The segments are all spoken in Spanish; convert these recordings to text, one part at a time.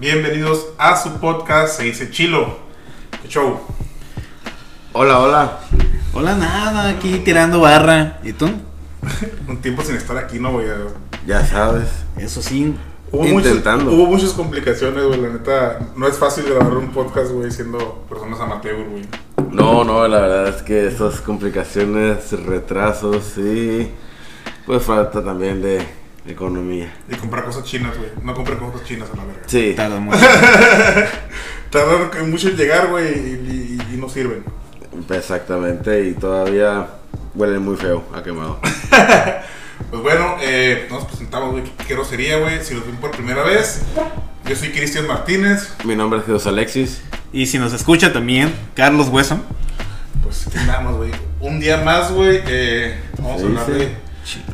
Bienvenidos a su podcast, se dice Chilo. ¿Qué show? Hola, hola. Hola, nada, aquí tirando barra. ¿Y tú? Un tiempo sin estar aquí, ¿no, güey? Ya sabes. Eso sí. Hubo, Intentando. hubo muchas complicaciones, güey. La neta, no es fácil grabar un podcast, güey, siendo personas amateur, güey. No, no, la verdad es que esas complicaciones, retrasos y pues falta también de economía. Y comprar cosas chinas, güey. No compré cosas chinas a la verga. Sí. Tarda mucho. Tardaron mucho en llegar, güey, y, y- y no sirven. Exactamente, y todavía huele muy feo a quemado. Pues bueno, eh, nos presentamos, güey. Qué grosería, güey. Si nos ven por primera vez, yo soy Cristian Martínez. Mi nombre es Jesús Alexis. Y si nos escucha también, Carlos Hueso. Pues aquí andamos, güey. Un día más, güey. eh, vamos a hablar sí. de. Sí,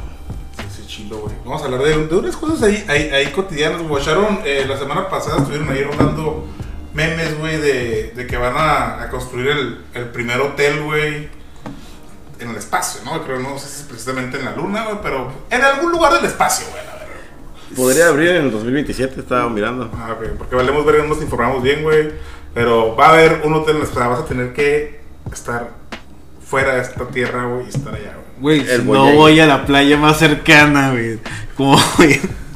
güey. Vamos a hablar de, de unas cosas ahí, ahí, ahí cotidianas. Guacharon, eh, la semana pasada estuvieron ahí rodando memes, güey, de, de que van a, a construir el, el primer hotel, güey, en el espacio, ¿no? Creo, no sé si es precisamente en la luna, güey, pero en algún lugar del espacio, güey, la verdad. Podría abrir en el 2027, estaba mirando. Ah, güey, porque valemos ver, no nos informamos bien, güey. Pero va a haber un hotel en el espacio, vas a tener que estar fuera de esta tierra, güey, y estar allá, güey. Güey, si no voy a la playa más cercana, güey. Como,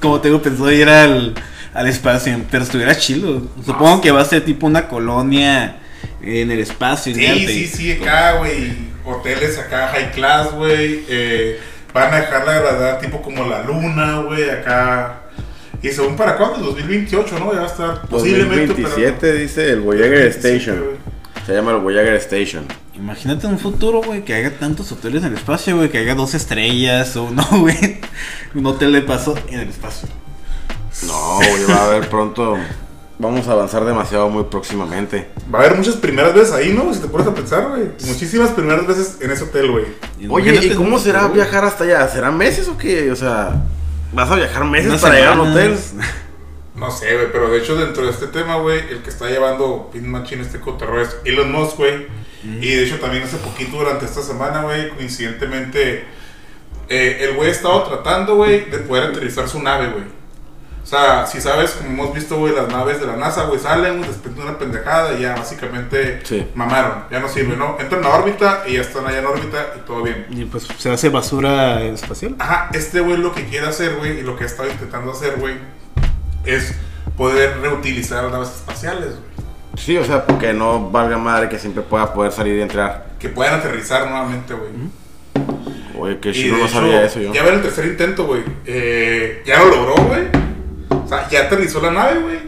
como tengo pensado ir al, al espacio, pero estuviera chido. Supongo que va a ser tipo una colonia en el espacio. Sí, sí, sí, acá, güey. Hoteles acá, high class, güey. Eh, van a dejar la gravedad tipo como la luna, güey, acá. Y según para cuándo, 2028, ¿no? Ya va a estar posiblemente. 2027 dice el Voyager Station. Se llama el Voyager Station. Imagínate un futuro, güey, que haya tantos hoteles en el espacio, güey, que haya dos estrellas o no, güey. Un hotel de paso en el espacio. No, güey, va a haber pronto. Vamos a avanzar demasiado muy próximamente. Va a haber muchas primeras veces ahí, ¿no? Si te pones a pensar, güey. Muchísimas primeras veces en ese hotel, güey. Oye, ¿y cómo será futuro, viajar hasta allá? ¿Serán meses o qué? O sea, ¿vas a viajar meses unas para llegar al hotel? No sé, güey, pero de hecho dentro de este tema, güey, el que está llevando Pin Machine este cotorreo es Elon Musk, güey. Y de hecho también hace poquito durante esta semana, güey, coincidentemente, eh, el güey ha estado tratando, güey, de poder aterrizar su nave, güey. O sea, si sabes, como hemos visto, güey, las naves de la NASA, güey, salen, después de una pendejada y ya básicamente Sí. mamaron, ya no sirve, ¿no? Entran a órbita y ya están allá en órbita y todo bien. Y pues se hace basura espacial. Ajá, este güey lo que quiere hacer, güey, y lo que ha estado intentando hacer, güey, es poder reutilizar las naves espaciales, güey. Sí, o sea, porque no valga madre que siempre pueda poder salir y entrar. Que puedan aterrizar nuevamente, güey. Oye, que chido, no hecho, sabía eso yo. Ya va el tercer intento, güey. Eh, ya lo logró, güey. O sea, ya aterrizó la nave, güey.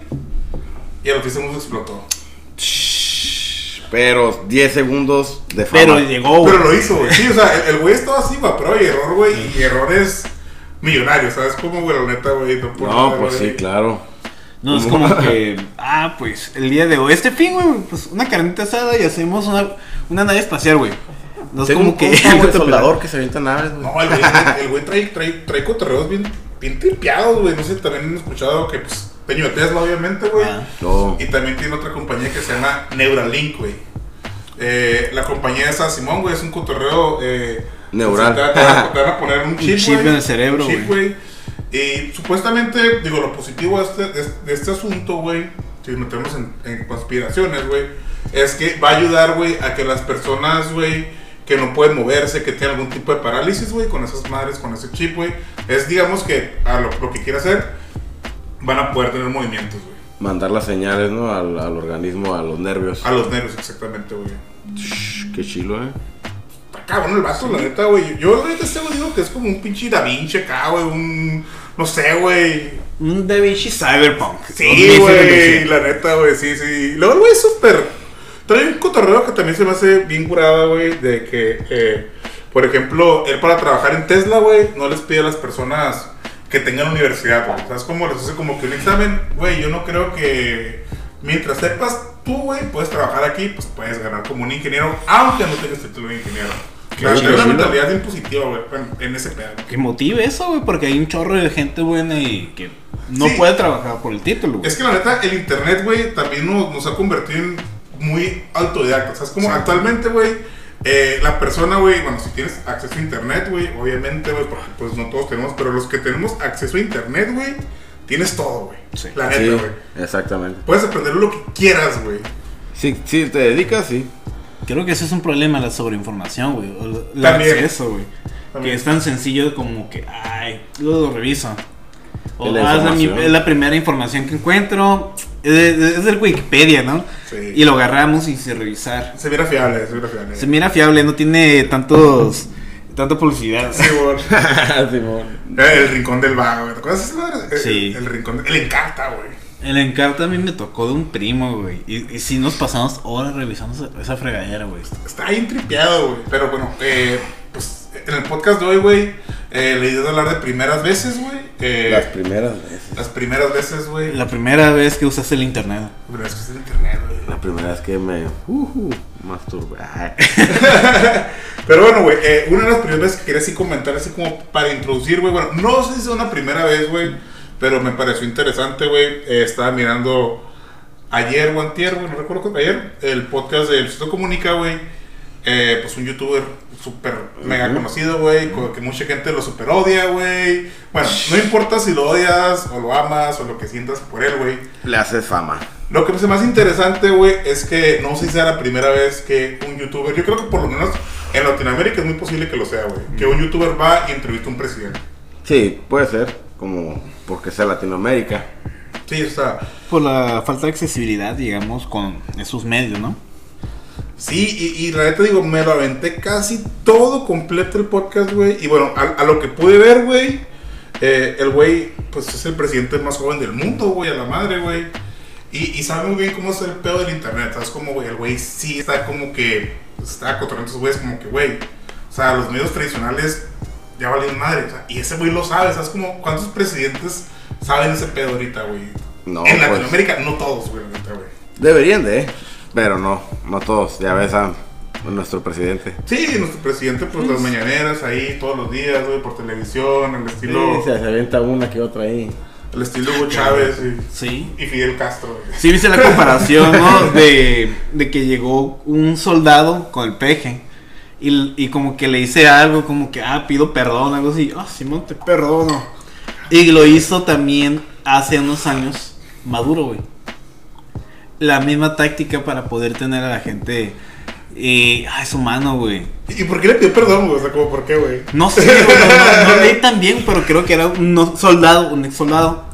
Y el Optimus explotó. Pero 10 segundos de fama. Pero llegó, güey. Pero lo hizo, güey. Sí, o sea, el- güey estaba así, güey, pero hay error, güey. Y errores millonarios, ¿sabes? Como, güey, la neta, güey. No, por No, nada, pues sí, claro. No, es como que, ah, pues el día de hoy, este fin, güey, pues una carnita asada y hacemos una, una nave espacial, güey. No es Tengo como un que. soldador que se avienta naves, güey. No, el güey, el güey trae, trae, trae cotorreos bien, bien tripeados, güey. No sé, también han escuchado que, pues, Peño de Tesla, obviamente, güey. Ah. No. Y también tiene otra compañía que se llama Neuralink, güey. Eh, la compañía esa, Simón, güey, es un cotorreo. Eh, Neural. Te, te van a- te van a poner un chip, chip güey, en el cerebro, un chip, güey. Y supuestamente, digo, lo positivo de este, de, este asunto, güey, si metemos en, en conspiraciones, güey, es que va a ayudar, güey, a que las personas, güey, que no pueden moverse, que tienen algún tipo de parálisis, güey, con esas madres, con ese chip, güey, es, digamos, que a lo, lo que quiera hacer, van a poder tener movimientos, güey. Mandar las señales, ¿no? Al, al organismo, a los nervios. A los nervios, exactamente, güey. Qué chilo, ¿eh? Cabrón el vato, la neta, güey. Yo, la neta, este güey digo que es como un pinche Da Vinci acá, güey. Un. No sé, güey. Un Da Vinci Cyberpunk. Sí, güey. La neta, güey. Sí, sí. Luego, güey es súper. Trae un cotorreo que también se me hace bien curada, güey. De que, eh, por ejemplo, él para trabajar en Tesla, güey, no les pide a las personas que tengan universidad, güey. ¿Sabes cómo les hace como que un examen? Güey, yo no creo que. Mientras sepas tú, güey, puedes trabajar aquí, pues puedes ganar como un ingeniero, aunque no tengas título de ingeniero. Claro, chido, una mentalidad bien positiva, güey, en ese pedo. Que motive eso, güey, porque hay un chorro de gente buena y que no Sí. puede trabajar por el título, güey. Es que la neta, el internet, güey, también nos, nos ha convertido en muy autodidactas. ¿Sabes? Como actualmente, güey, eh, la persona, güey, bueno, si tienes acceso a internet, güey, obviamente, güey, pues no todos tenemos, pero los que tenemos acceso a internet, güey, tienes todo, güey. Sí. La neta, Sí, güey. exactamente. Puedes aprender lo que quieras, güey. Si, si te dedicas, sí. Creo que ese es un problema, la sobreinformación, güey. o el- acceso, güey. Que es tan sencillo como que, ay, luego lo reviso. O La "Ah, es, la, mi- información. es la primera información que encuentro. Es, de- es del Wikipedia, ¿no? Sí. Y lo agarramos y se revisar. Se mira fiable, se mira fiable. Se mira fiable, no tiene tantos tanta publicidad. Sí. El rincón del vago, güey. ¿Te acuerdas? El- Sí. El, rincón. El encarta, güey. El encarta a mí me tocó de un primo, güey. Y, y sí nos pasamos horas revisando esa, fregadera, güey. Está bien tripeado, güey. Pero bueno, eh, pues en el podcast de hoy, güey, eh, le di a hablar de primeras veces, güey. Eh, Las primeras veces. las primeras veces, güey. La primera vez que usaste el internet. La primera vez que usé el internet, güey. La primera vez que me. Uh, masturbé. Ay. Pero bueno, güey, eh, una de las primeras veces que quería así comentar, así como para introducir, güey. Bueno, no sé si es una primera vez, güey, pero me pareció interesante, güey. Eh, estaba mirando ayer o antier, güey, no recuerdo cuándo, ayer, el podcast de Luisito Comunica, güey. Eh, pues un youtuber súper mega conocido, güey, que mucha gente lo super odia, güey. Bueno, no importa si lo odias o lo amas o lo que sientas por él, güey. Le haces fama. Lo que me más interesante, güey, es que no sé si sea la primera vez que un youtuber, yo creo que por lo menos en Latinoamérica es muy posible que lo sea, güey, que un youtuber va y entrevista a un presidente. Sí, puede ser. Como porque sea Latinoamérica. Sí, o sea, Por la falta de accesibilidad, digamos, con esos medios, ¿no? sí, y, y la neta digo, me lo aventé casi todo completo el podcast, güey, y bueno, a, a lo que pude ver, güey, eh, el güey, pues es el presidente más joven del mundo, güey, a la madre, güey. Y, y sabe muy bien cómo es el pedo del internet, ¿sabes? Como, güey, el güey sí está como que, está cotorreando esos güeyes como que, güey, o sea, los medios tradicionales ya valen madre, o sea, y ese güey lo sabe, ¿sabes? Como, ¿cuántos presidentes saben ese pedo ahorita, güey? No, en pues. Latinoamérica, no todos, güey, neta, güey. Deberían de, pero no, no todos. Ya ves a nuestro presidente. Sí, nuestro presidente, pues las mañaneras ahí todos los días, güey, por televisión, el estilo, Sí, se, se avienta una que otra ahí. el estilo Hugo Chávez y, Sí. y Fidel Castro, güey. Sí, viste la comparación, ¿no? De, de que llegó un soldado con el peje. Y, y como que le hice algo, como que, ah, pido perdón, algo así. Ah, Simón, te perdono. Y lo hizo también hace unos años Maduro, güey. La misma táctica para poder tener a la gente. Eh, ah, es humano, güey. ¿Y por qué le pidió perdón, güey? O sea, como, ¿por qué, güey? No sé, güey, no, no- no leí tan bien, pero creo que era un soldado, un ex soldado.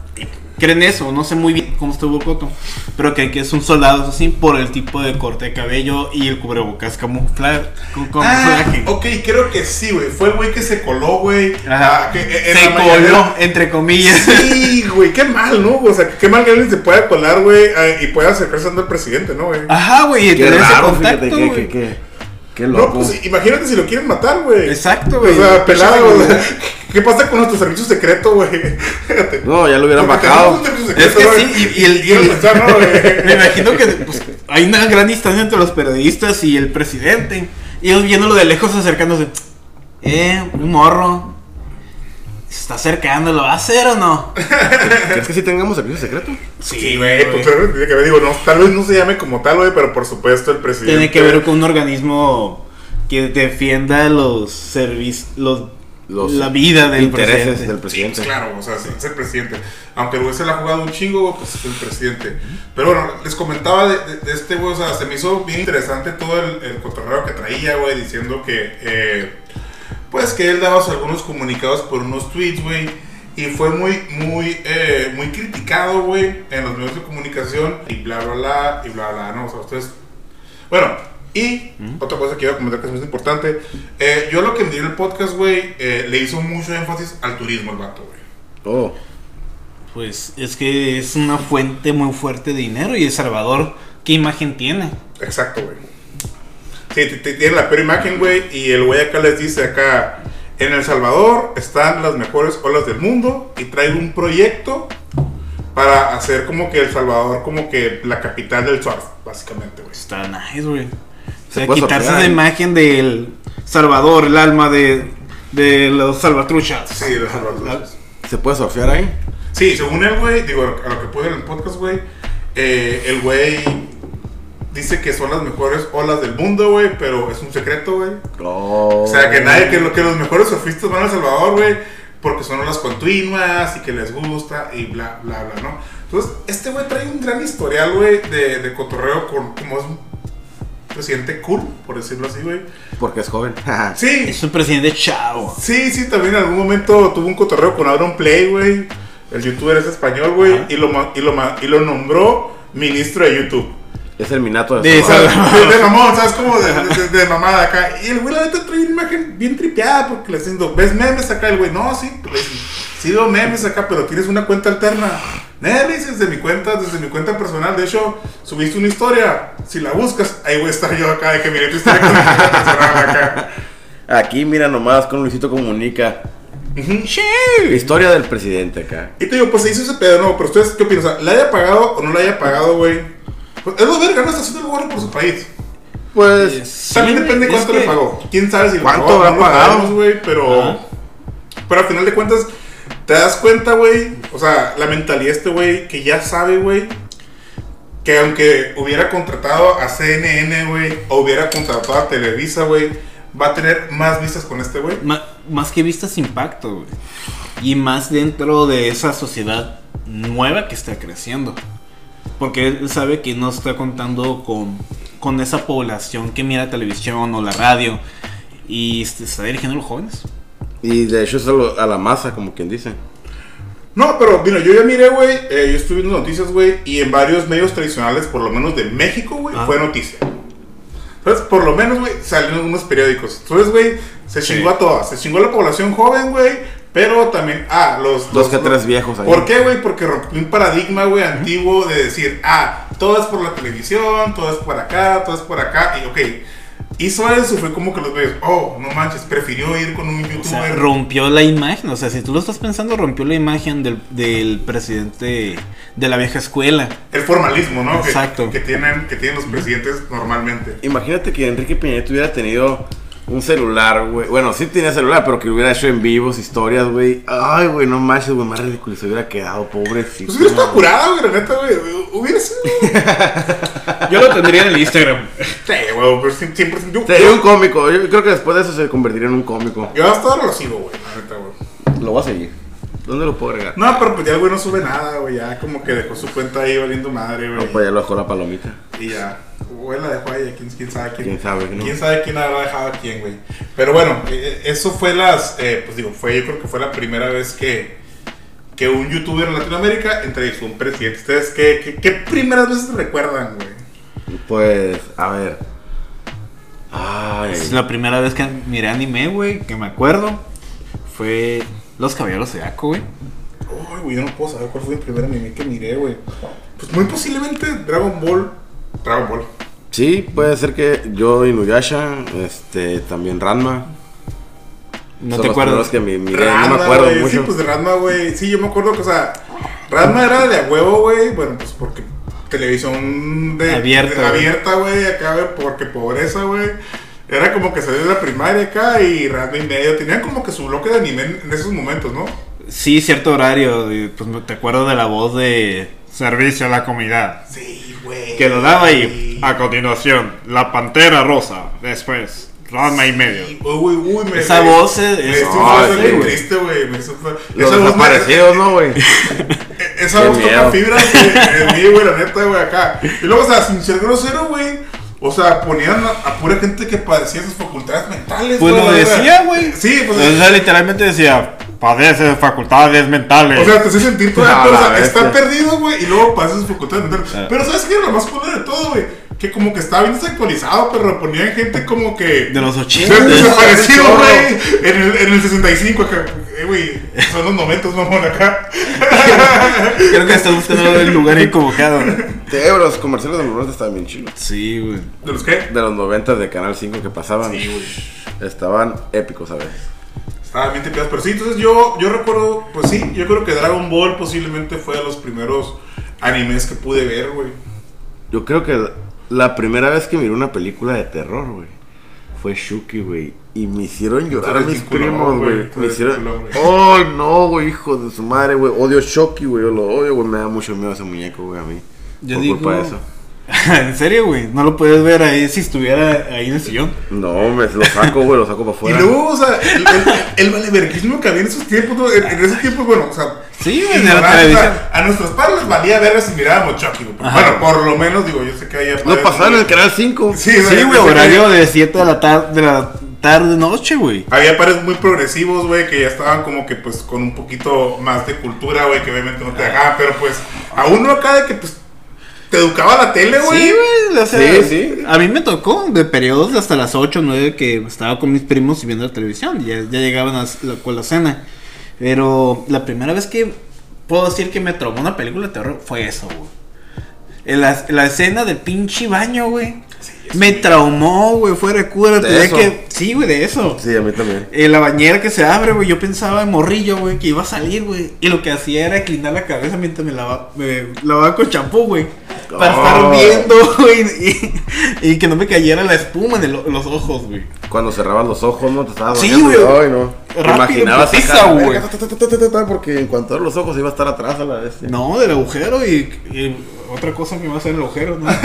Creen eso, no sé muy bien cómo estuvo Coto, pero que es un soldado, eso sí, por el tipo de corte de cabello y el cubrebocas camufla- con Ah, camuflaje. ok, creo que sí, güey. Fue el güey que se coló, güey. Ajá. ah, que, eh, en Se coló, entre comillas. Sí, güey, qué mal, ¿no? O sea, qué mal que alguien se pueda colar, güey, ah, y pueda acercarse al presidente, ¿no, güey? Ajá, güey, y Qué tener ese raro, contacto, fíjate, qué, güey. qué, qué, qué No, loco. pues imagínate si lo quieren matar, güey. Exacto, güey. O sea, pelado, güey. ¿Qué pasa con nuestro servicio secreto, güey? No, ya lo hubieran bajado. Es que sí, y- y el- y el-. Me imagino que pues, hay una gran distancia entre los periodistas y el presidente. Y ellos viéndolo de lejos acercándose. Eh, un morro. Se está acercando, ¿lo va a hacer o no? ¿Crees que sí tengamos servicio secreto? Sí, güey, pues pero tiene que ver, digo, no, tal vez no se llame como tal, güey, pero por supuesto el presidente. Tiene que ver con un organismo que defienda los servicios, los, Los la vida del intereses presidente. del Sí, presidente. pues claro, o sea, sí, es el presidente. Aunque el güey se la ha jugado un chingo, güey, pues es el presidente. Pero bueno, les comentaba de, de- de este güey, o sea, se me hizo bien interesante todo el, el cotorreo que traía, güey, diciendo que, eh, pues que él daba algunos comunicados por unos tweets, güey. Y fue muy, muy, eh, muy criticado, güey, en los medios de comunicación y bla, bla, bla, y bla, bla, ¿no? O sea, ustedes... Bueno, y otra cosa que iba a comentar que es muy importante. eh, yo lo que vi en el podcast, güey, eh, le hizo mucho énfasis al turismo el vato, güey. Oh, Pues es que es una fuente muy fuerte de dinero y El Salvador, ¿qué imagen tiene? Exacto, güey. Sí, t- t- tiene la peor imagen, güey. Y el güey acá les dice acá, en El Salvador están las mejores olas del mundo y traigo un proyecto para hacer como que El Salvador como que la capital del surf, básicamente, güey. Está nice, güey. O sea, quitarse esa imagen del Salvador, el alma de, de los salvatruchas. Sí, de Salvador. ¿se puede surfear ahí? Sí, según él, güey, digo, a lo que pude en el podcast, güey, eh, el güey dice que son las mejores olas del mundo, güey, pero es un secreto, güey. Oh. O sea, que nadie, que, lo, que los mejores surfistas van a El Salvador, güey, porque son las continuas y que les gusta y bla, bla, bla, ¿no? Entonces, este güey trae un gran historial, güey, de, de cotorreo con, como es un presidente cool, por decirlo así, güey. Porque es joven. Sí, Es un presidente chavo. Sí, sí, también en algún momento tuvo un cotorreo con Aaron Play, güey. El youtuber es español, güey. Y lo, ma- y, lo, ma- y lo nombró ministro de YouTube. Es el minato de De de, de mamón, ¿sabes? Como de, de, de mamada acá. Y el güey, la neta, trae una imagen bien tripeada porque le diciendo, ¿ves memes acá? El güey, no, sí, pues, sí veo memes acá, pero tienes una cuenta alterna. Nel, dices, desde mi cuenta, desde mi cuenta personal. De hecho, subiste una historia. Si la buscas, ahí voy a estar yo acá, de que miré tu historia con mi cuenta personal acá. Aquí, mira nomás, con Luisito Comunica. Historia del presidente acá. Y te digo, pues se hizo ese pedo, ¿no? Pero ustedes, ¿qué opinan? O sea, ¿la haya pagado o no la haya pagado, güey? Pues es lo verga, no está haciendo algo bueno por su país. Pues, También Sí, depende cuánto que- le pagó. ¿Quién sabe si le ¿Cuánto pagó? habrá pagado? güey, pero... Ajá. Pero al final de cuentas, te das cuenta, güey, o sea, la mentalidad de este güey, que ya sabe, güey, que aunque hubiera contratado a CNN, güey, o hubiera contratado a Televisa, güey, va a tener más vistas con este güey. Más que vistas impacto, güey. Y más dentro de esa sociedad nueva que está creciendo. Porque él sabe que no está contando con, con esa población que mira televisión o la radio. Y se está dirigiendo a los jóvenes. y de hecho es a, lo- a la masa, como quien dice. No, pero mira, yo ya miré, güey, eh, yo estuve viendo noticias, güey, y en varios medios tradicionales, por lo menos de México, güey, Ah. fue noticia. Entonces, por lo menos, güey, salieron unos periódicos. Entonces, güey, se Sí. chingó a todas. Se chingó a la población joven, güey, pero también, ah, los... Dos que los- tres viejos ahí. ¿Por qué, güey? Porque rompió un paradigma, güey, antiguo de decir, ah, todo es por la televisión, todo es por acá, todo es por acá, y ok. Hizo eso, fue como que los ves, oh, no manches, prefirió ir con un O sea, youtuber. rompió la imagen. O sea, si tú lo estás pensando, rompió la imagen del, del presidente de la vieja escuela. el formalismo, ¿no? Que- Exacto. Que, tienen, que tienen los presidentes normalmente. Imagínate que Enrique Peña hubiera tenido un celular, güey. Bueno, sí tenía celular, pero que lo hubiera hecho en vivos, historias, güey. Ay, güey, no manches, güey, más ridículo. Se hubiera quedado pobrecito. Pues hubiera estado curado, güey, la neta, güey. Hubiera sido. Yo lo tendría en el Instagram. Sí, güey, pero siem- siempre. Yo, Sería un cómico. Yo creo que después de eso se convertiría en un cómico. yo hasta ahora lo sigo, güey, la neta, güey. Lo voy a seguir. ¿Dónde lo puedo agregar? No, pero pues ya el güey no sube nada, güey. Ya como que dejó su cuenta ahí valiendo madre, No, güey. pues ya lo dejó la palomita. Y ya. Güey, la dejó ahí. ¿Quién, quién sabe quién? ¿Quién sabe, no? ¿Quién sabe quién habrá dejado a quién, güey? Pero bueno, eh, eso fue las. eh, pues digo, fue, yo creo que fue la primera vez que. Que un youtuber en Latinoamérica entrevistó a un presidente. ¿Ustedes qué, qué, qué primeras veces recuerdan, güey? Pues, a ver. Ay. Es la primera vez que miré anime, güey, que me acuerdo. Fue Los Caballeros de Ako, güey. Ay, güey, yo no puedo saber cuál fue el primer anime que miré, güey. Pues muy posiblemente Dragon Ball. Dragon Ball. Sí, puede ser que yo Inuyasha, este, también Ranma. No Son te los acuerdas. que mi- miré, no me acuerdo güey, mucho. Sí, pues de Ranma, güey. Sí, yo me acuerdo que, o sea, Ranma era de a huevo, güey. Bueno, pues porque televisión de, Abierta, de- abierta, güey. Acá, güey, porque pobreza, güey. Era como que salió de la primaria acá y Ranma y medio. Tenían como que su bloque de anime en, esos momentos, ¿no? Sí, cierto horario. Pues te acuerdo de la voz de Servicio a la Comunidad. Sí, Que lo daba y a continuación, La Pantera Rosa. Después, Ranma y medio. Uy, uy, uy, me, Esa me- voz es- me es- hizo un sí, bien güey. triste, güey. me Los desaparecidos, ¿no, güey? Esa Qué voz toca miedo. fibras güey, en mí, güey, la neta, güey, acá. Y luego, o sea, sin ser grosero, güey. O sea, ponían a, a pura gente que padecía sus facultades mentales. Pues güey, lo la verdad. decía, güey. Sí, pues. O sea, literalmente decía, padece de facultades mentales. O sea, te hace sentir todo, A pero, o sea, está perdido, güey, y luego padece sus facultades mentales. Ah. Pero, ¿sabes qué era lo más cool de todo, güey? Que como que estaba bien desactualizado, pero ponían gente como que. de los Se 80. desapareció, chorro. güey. En el, en el 65, acá. Eh, güey, son los 90, mamón, acá. Creo que estás buscando el lugar equivocado. Sí, pero los comerciales de los 90 estaban bien chilos. Sí, güey. ¿De los qué? De los 90 de Canal 5 que pasaban. Sí, güey. Estaban épicos a veces. Estaba bien tripeados, pero sí, entonces yo, yo recuerdo, pues sí, yo creo que Dragon Ball posiblemente fue de los primeros animes que pude ver, güey. Yo creo que la primera vez que miré una película de terror, güey, fue Shuki, güey. Y me hicieron llorar eres mis primos, güey, Me hicieron. ¡Oh, no, güey! Hijo de su madre, güey. Odio Shuki, güey. Yo lo odio, güey. Me da mucho miedo ese muñeco, güey, a mí. Yo por digo, culpa de eso. en serio, güey. No lo puedes ver ahí si estuviera ahí en el sillón. No, me lo saco, güey, lo saco para Y afuera. luego, o sea, el, el, el valeverguismo que había en esos tiempos, ¿no? en, en esos tiempos, bueno, o sea, Sí, güey, en la televisión. A nuestros padres valía verga si mirábamos Chucky, güey. Bueno, por lo menos, digo, yo sé que había Lo pasaron en el canal 5. Sí, Sí, güey, horario de 7 de la tarde, de la tarde, noche, güey. Había pares muy progresivos, güey, que ya estaban como que pues con un poquito más de cultura, güey, que obviamente no te dejaban, pero pues a uno acá de que pues te educaba la tele, güey. Sí, güey, o sea, Sí, sí. A mí me tocó de periodos de hasta las 8 o 9 que estaba con mis primos y viendo la televisión. Ya, ya llegaban a la, con la cena. Pero la primera vez que puedo decir que me traumó una película de terror fue eso, güey. La, la escena del pinche baño, güey. me traumó, güey, fuera de cura. ¿De que- Sí, güey, de eso. Sí, a mí también. En la bañera que se abre, güey, yo pensaba en morrillo, güey, que iba a salir, güey. Y lo que hacía era inclinar la cabeza mientras me lavaba, me lavaba con champú, güey. Para Oh. estar viendo, güey. Y, y que no me cayera la espuma en el- los ojos, güey. Cuando cerrabas los ojos, ¿no? Te estabas Sí, güey. Ay, no. Te Rápido, imaginabas putiza, acá, güey. Porque en cuanto abres los ojos iba a estar atrás a la vez. No, del agujero y, y otra cosa que va a hacer el agujero, ¿no?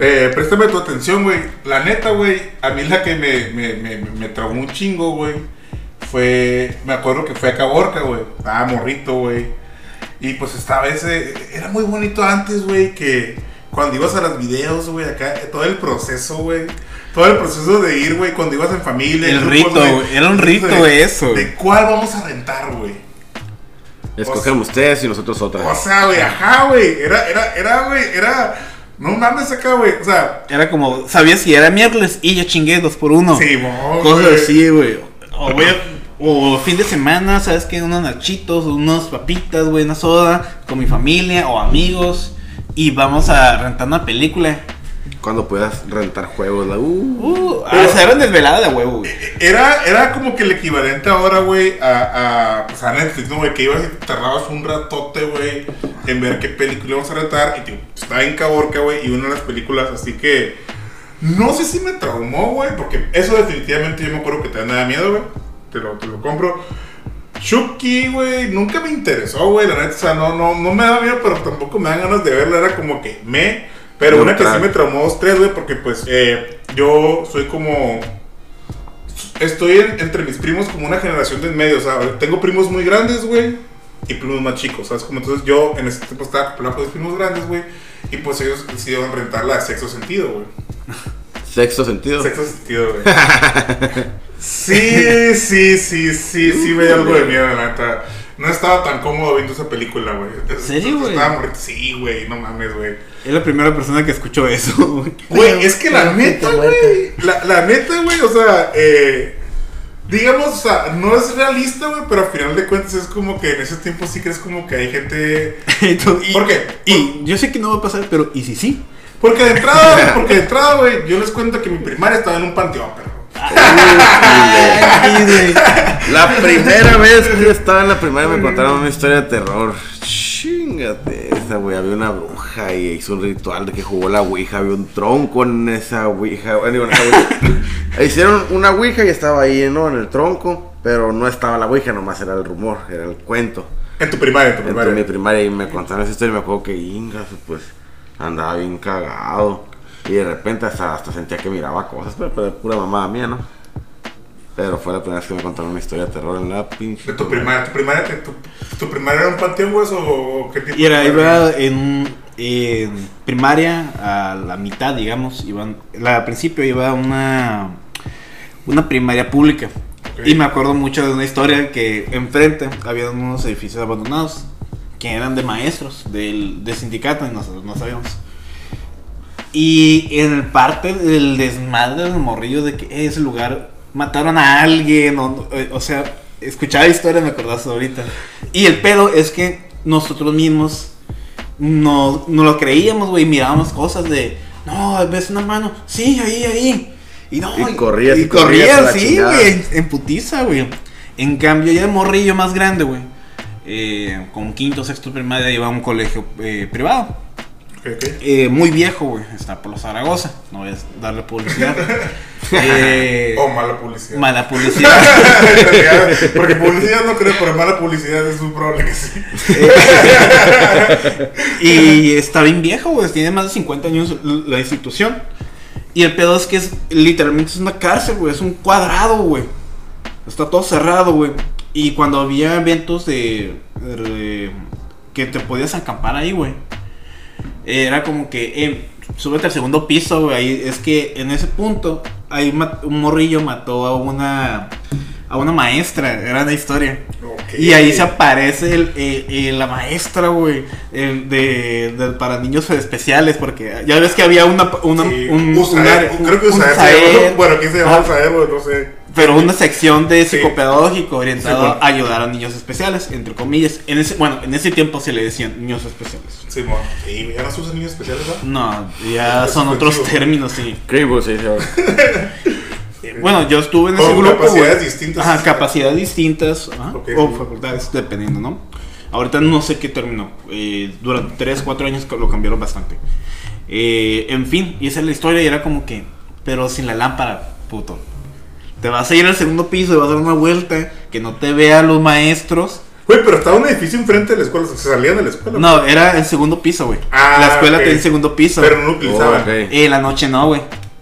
Eh, préstame tu atención, güey. La neta, güey, a mí la que me, me, me, me traumó un chingo, güey, fue, me acuerdo que fue a Caborca, güey. Estaba morrito, güey. Y pues estaba ese, era muy bonito antes, güey, que cuando ibas a los videos, güey, acá, todo el proceso, güey. Todo el proceso de ir, güey, cuando ibas en familia. El rito, güey, era un rito de- eso. De cuál vamos a rentar, güey. Escogen ustedes y nosotros O otras. sea, güey, ajá, güey. Era, era, era, güey, era. No mames acá, güey. O sea, Era como, sabías si era miércoles y yo chingué dos por uno. sí, mo, Cosas güey. así, güey. O, voy a- o fin de semana, ¿sabes qué? Unos nachitos, unas papitas, güey, una soda con mi familia o amigos. Y vamos a rentar una película. Cuando puedas rentar juegos, la uh. Uh, Pero- ah, se eran desvelada de huevo, güey. Era, era como que el equivalente ahora, güey, a, a, pues a Netflix, ¿no, güey? Que ibas y te tardabas un ratote, güey, en ver qué película íbamos a rentar. Y tío, estaba en Caborca, güey, y una de las películas, así que. No sé si me traumó, güey, porque eso definitivamente yo me acuerdo que te da miedo, güey. Te lo, te lo compro. Chucky, güey, nunca me interesó, güey, la neta, o sea, no, no, no me da miedo, pero tampoco me dan ganas de verla, era como que me, pero una que sí me traumó dos, tres, güey, porque pues eh, yo soy como, estoy en- entre mis primos como una generación de en medio, o sea, tengo primos muy grandes, güey, y primos más chicos, ¿sabes? Como entonces yo en ese tiempo estaba con mis primos grandes, güey, y pues ellos decidieron rentar la de sexto sentido, güey. Sexto sentido. Sexto sentido, güey. Sí, sí, sí, sí, sí me dio algo de miedo, la neta. No estaba tan cómodo viendo esa película, güey. ¿En serio, güey? Estaba morrito. Sí, güey, no mames, güey. Es la primera persona que escuchó eso, güey. Güey, es que la neta, güey. La, la neta, güey, o sea, eh, digamos, o sea, no es realista, güey, pero al final de cuentas es como que en ese tiempo sí crees como que hay gente. Y- ¿Por qué? Y yo sé que no va a pasar, pero ¿y si sí? Porque de entrada, güey, porque de entrada, güey, yo les cuento que mi primaria estaba en un panteón, perro. La primera vez que yo estaba en la primaria me contaron una historia de terror. Chingate esa, güey. Había una bruja y hizo un ritual de que jugó la ouija. Había un tronco en esa ouija. Bueno, en esa ouija. Hicieron una ouija y estaba ahí, ¿no? En el tronco. Pero no estaba la ouija, nomás era el rumor, era el cuento. En tu primaria, en tu Entró en mi primaria. primaria y me contaron esa historia y me acuerdo que Inga, pues, andaba bien cagado. Y de repente hasta, hasta sentía que miraba cosas, pero, pero pura mamada mía, ¿no? Pero fue la primera vez que me contaron una historia de terror en la pinche. De tu primaria, tu primaria, tu, tu primaria era un panteón, güey, o qué tipo Y era, iba en, en primaria a la mitad, digamos. Iban, la, al principio iba a una, una primaria pública. Y me acuerdo mucho de una historia que enfrente había unos edificios abandonados que eran de maestros del, del sindicato y nosotros no sabíamos. Y en el parte del desmadre del morrillo de que "Eh, ese lugar mataron a alguien, o, eh, o sea, escuchaba la historia, me acordaste ahorita. Y el pedo es que nosotros mismos no, no lo creíamos, güey, mirábamos cosas de, no, ves una mano, sí, ahí, ahí. Y no, Y corrías y, y corrías sí, güey, en, en putiza, güey. En cambio, ya de morrillo más grande, güey. eh, con quinto, sexto primaria iba a un colegio eh, privado. Eh, muy viejo, güey. Está por los Zaragoza. No voy a darle publicidad. Eh, O mala publicidad. mala publicidad. Porque publicidad no creo, pero mala publicidad es un problema que sí. y está bien viejo, güey. Tiene más de 50 años la institución. Y el pedo es que es literalmente es una cárcel, güey. Es un cuadrado, güey. Está todo cerrado, güey. Y cuando había eventos de, de- que te podías acampar ahí, güey. Era como que, eh, súbete al segundo piso, güey. Ahí Es que en ese punto, ahí un morrillo mató a una, a una maestra. Era la historia. Y ahí se aparece el, la maestra, güey, el de, de- para niños especiales, porque ya ves que había una, una Sí, un, Usaer, un área- creo que Usaer, se Bueno, aquí se llama ah, Usaer, no sé. Pero una sección de Sí. psicopedagógico orientado Sí, bueno. a ayudar a niños especiales, entre comillas. En ese, bueno, en ese tiempo se le decían niños especiales. Sí, ya no se usan niños especiales, ¿no? No, ya Es son otros términos, sí. Dice ahora. Bueno, yo estuve en ese Con grupo. capacidades güey. distintas. Ajá, capacidades distintas. ajá, Ok, o sí. facultades, dependiendo, ¿no? Ahorita no sé qué terminó. eh, durante 3, 4 años lo cambiaron bastante. Eh, en fin, y esa es la historia y era como que, pero sin la lámpara, puto. Te vas a ir al segundo piso y vas a dar una vuelta, que no te vean los maestros. Güey, pero estaba un edificio enfrente de la escuela, o sea, se salían de la escuela. No, era el segundo piso, güey. Ah, la escuela ok. tenía el segundo piso. Pero no lo utilizaban. Oh, ok. Eh, en la noche no, güey.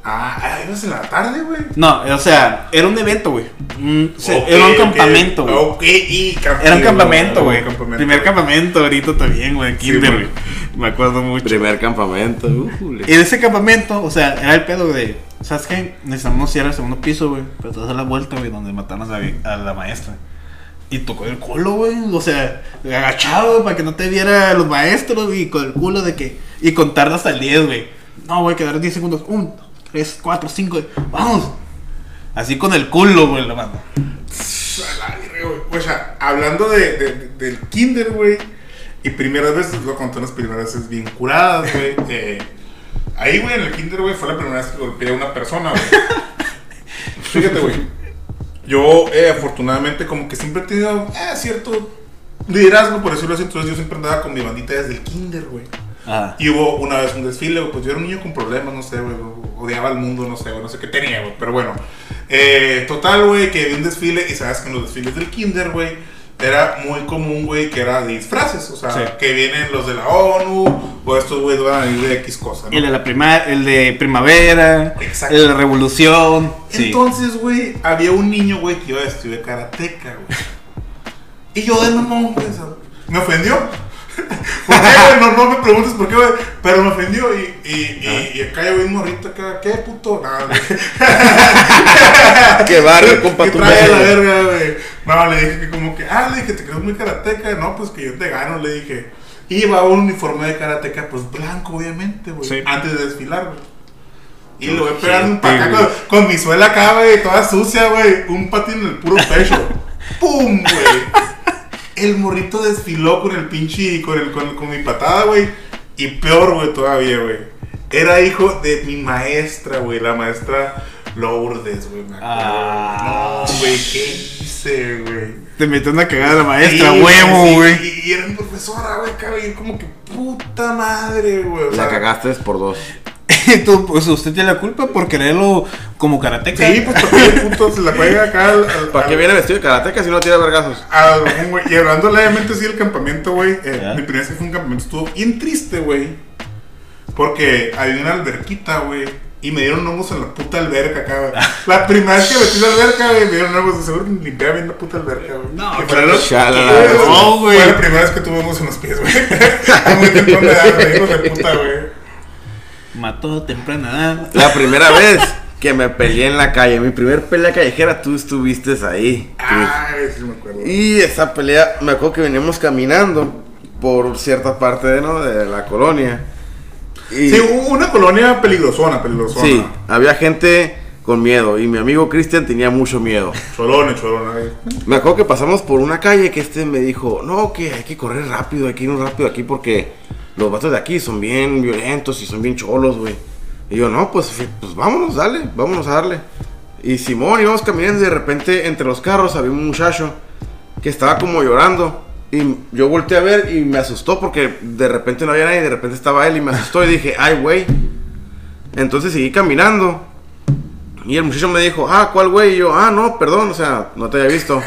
Ah, ah, ibas en la tarde, güey. No, o sea, era un evento, güey. Un- Ok, era un campamento, güey. Ok, y campamento. Era un campamento, güey. un. Primer campamento ahorita también, güey. Kinder, güey. güey. Me acuerdo mucho. Primer campamento. Uh, Y de ese campamento, o sea, era el pedo de, ¿sabes qué? Necesitamos ir al segundo piso, güey. Pero te das la vuelta, güey, donde mataron a la, a la maestra. Y tocó el culo, güey. O sea, agachado para que no te viera los maestros, y con el culo de que. Y contar hasta el 10, güey. No, güey, quedar 10 segundos. 1, 3, 4, 5, vamos. Así con el culo, güey, la mano. O sea, hablando de, de- del kinder, güey. Y primeras veces, lo conté unas primeras veces bien curadas, güey. eh, ahí, güey, en el kinder, güey, fue la primera vez que golpeé a una persona, güey. Fíjate, güey. Yo, eh, afortunadamente, como que siempre he tenido eh, cierto liderazgo, por decirlo así. Entonces, yo siempre andaba con mi bandita desde el kinder, güey. Ah. Y hubo una vez un desfile, güey, pues yo era un niño con problemas, no sé, güey, odiaba al mundo, no sé, güey, no sé qué tenía, güey, pero bueno. Eh, total, güey, que vi un desfile y sabes que en los desfiles del kinder, güey, era muy común, güey, que era de disfraces, o sea, Sí. que vienen los de la ONU, o estos, güey, van a ir de X cosa, ¿no? El de la prima, el de primavera, Exacto. el de revolución. Sí. Entonces, güey, había un niño, güey, que iba vestido de karateca, güey. Y yo de mamón, güey, me ofendió. ¿Por qué, güey? No, no me preguntes por qué, güey. Pero me ofendió y, y, y, y acá yo vi un morrito acá. ¿Qué puto? Nada, güey. Qué barrio, compa, ¿Qué tú trae la verga, güey? No, le dije que como que, ah, le dije, te crees muy karateca. No, pues que yo te gano, le dije. Llevaba un uniforme de karateca, pues blanco, obviamente, güey. Sí. Antes de desfilar, güey. Y le voy pegando un paca con, con mi suela acá, güey, toda sucia, güey. Un patín en el puro pecho. ¡Pum, güey! El morrito desfiló con el pinche, con, el, con, con mi patada, güey. Y peor, güey, todavía, güey. Era hijo de mi maestra, güey, la maestra Lourdes, güey. Ah. no, güey, ¿qué hice, güey? Te metió una cagada la maestra, Sí, huevo, sí, güey. Y, y era mi profesora, güey, cabrón. Y como que puta madre, güey. o La sea, cagaste por dos. Tú, pues usted tiene la culpa por quererlo como karateca. Sí, pues porque el puto se la juega acá al. al- ¿Para qué viene vestido de karateca si no tira vergazos? Y hablando levemente, sí, el campamento, güey. eh, mi primera vez que fue un campamento estuvo bien triste, güey. Porque había una alberquita, güey. Y me dieron hongos en la puta alberca acá, güey. La primera vez que metí la alberca, güey, me dieron hongos. De seguro limpiaba bien la puta alberca, güey. No, pero fue No, güey. Fue la primera vez que tuve hongos en los pies, güey. A muy temprana edad, de puta, güey. Mató a temprana edad. La primera vez que me peleé en la calle, mi primer pelea callejera, tú estuviste ahí. Ay, sí me acuerdo. Y esa pelea, me acuerdo que veníamos caminando por cierta parte de, ¿no? de la colonia. Y, Sí, hubo una colonia peligrosona, peligrosona. sí, había gente con miedo y mi amigo Cristian tenía mucho miedo. Cholona, cholona. güey. Me acuerdo que pasamos por una calle que este me dijo, no, que hay que correr rápido, hay que irnos rápido aquí porque los vatos de aquí son bien violentos y son bien cholos, güey. Y yo, no, pues, pues vámonos, dale, vámonos a darle. Y Simón íbamos caminando y de repente entre los carros había un muchacho que estaba como llorando. Y yo volteé a ver y me asustó porque de repente no había nadie, de repente estaba él y me asustó y dije, ay, güey. Entonces seguí caminando. Y el muchacho me dijo, ah, ¿cuál güey? Y yo, ah, no, perdón, o sea, no te había visto.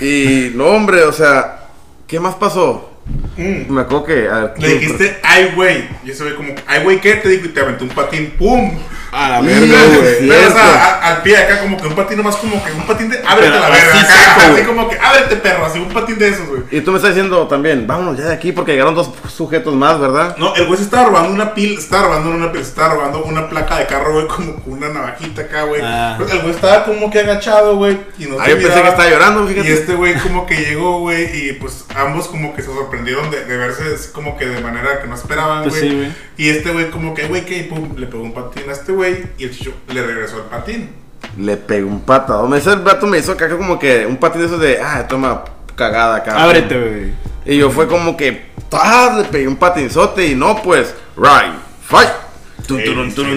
Y no, hombre, o sea, ¿qué más pasó? Mm. Me acuerdo que. a ver, Le dijiste, ay, güey. Y ese güey, como, ay, güey, ¿qué? Te dijo y te aventó un patín, ¡pum! A la verga, güey. Pero, o sea, al pie acá, como que un patín nomás, como que un patín de, ábrete Pero la verga. así Acá, seco, así güey. como que, ábrete, perro, así un patín de esos, güey. Y tú me estás diciendo también, vámonos ya de aquí porque llegaron dos sujetos más, ¿verdad? No, el güey se estaba robando una pila, se estaba robando una pila, se estaba robando una placa de carro, güey, como con una navajita acá, güey. Ah. El güey estaba como que agachado, güey, y no Ah, se yo pensé miraba. que estaba llorando, fíjate. Y este güey como que llegó, güey, y pues ambos como que se sorprendieron de, de verse así como que de manera que no esperaban, Pues güey. sí, güey. y este güey como que, güey, que y pum, le pegó un patín a este güey y el chicho le regresó el patín. Le pegó un patado. Ese vato me hizo acá como que un patín de esos de, ah, toma cagada acá. Ábrete, güey. Y yo fue como que, ¡ah! Le pegué un patinzote y no, pues, right, fight. Tun, tun, tun,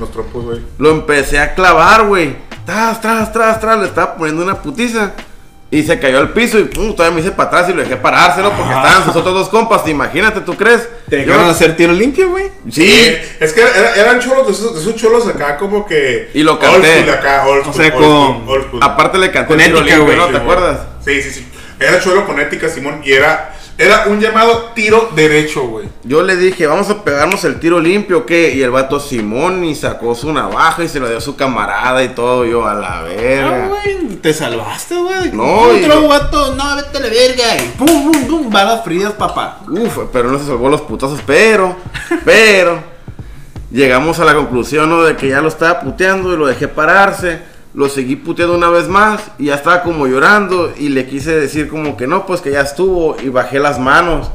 los trompos, güey. Lo empecé a clavar, güey. Tras, tras, tras, tras. Le estaba poniendo una putiza. Y se cayó al piso y pum, todavía me hice para atrás y lo dejé parárselo porque Ajá. estaban sus otros dos compas. Imagínate, ¿tú crees? ¿Te Yo- dejaron hacer tiro limpio, güey? Sí. Eh, es que era- eran cholos de esos, de esos cholos acá como que... Y lo Old canté. school acá, old school, sea, old con- school, old school. Aparte le canté Con el tiro ética, limpio, ¿Te acuerdas? Sí, sí, sí. Era cholo con ética, Simón, y era, era un llamado tiro derecho, güey. Yo le dije, vamos a pegarnos el tiro limpio, ¿qué? Y el vato Simón y sacó su navaja y se lo dio a su camarada y todo. Yo, a la Ah, verga. güey, te salvaste, güey. No, Otro lo- vato, no, vete a la verga. Y pum, pum, pum, balas frías, papá. Uf, pero no se salvó los putazos, pero, pero, llegamos a la conclusión, ¿no? De que ya lo estaba puteando y lo dejé pararse, lo seguí puteando una vez más y ya estaba como llorando y le quise decir como que no, pues que ya estuvo y bajé las manos.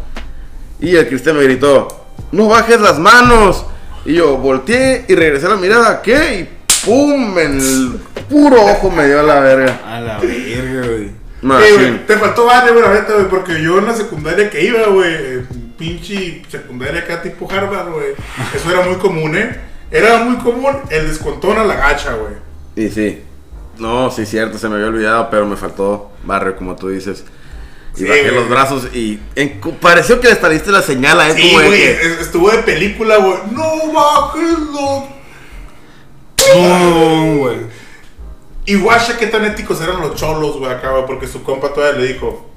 Y el cristiano me gritó, no bajes las manos. Y yo volteé y regresé la mirada, ¿qué? Y pum, en el puro ojo me dio a la verga. A la verga, güey. Eh, güey, te faltó barrio, güey, la neta, güey, porque yo en la secundaria que iba, güey, eh, pinche secundaria acá tipo Harvard, güey, eso era muy común, ¿eh? Era muy común el descontón a la gacha, güey. Y sí. No, sí, cierto, se me había olvidado, pero me faltó barrio, como tú dices. Y Sí, bajé güey. los brazos y en- pareció que le saliste la señal a él Sí, güey, que. estuvo de película, güey. No bajes los No, güey. Y guacha qué tan éticos eran los cholos, güey, acá, güey, porque su compa todavía le dijo,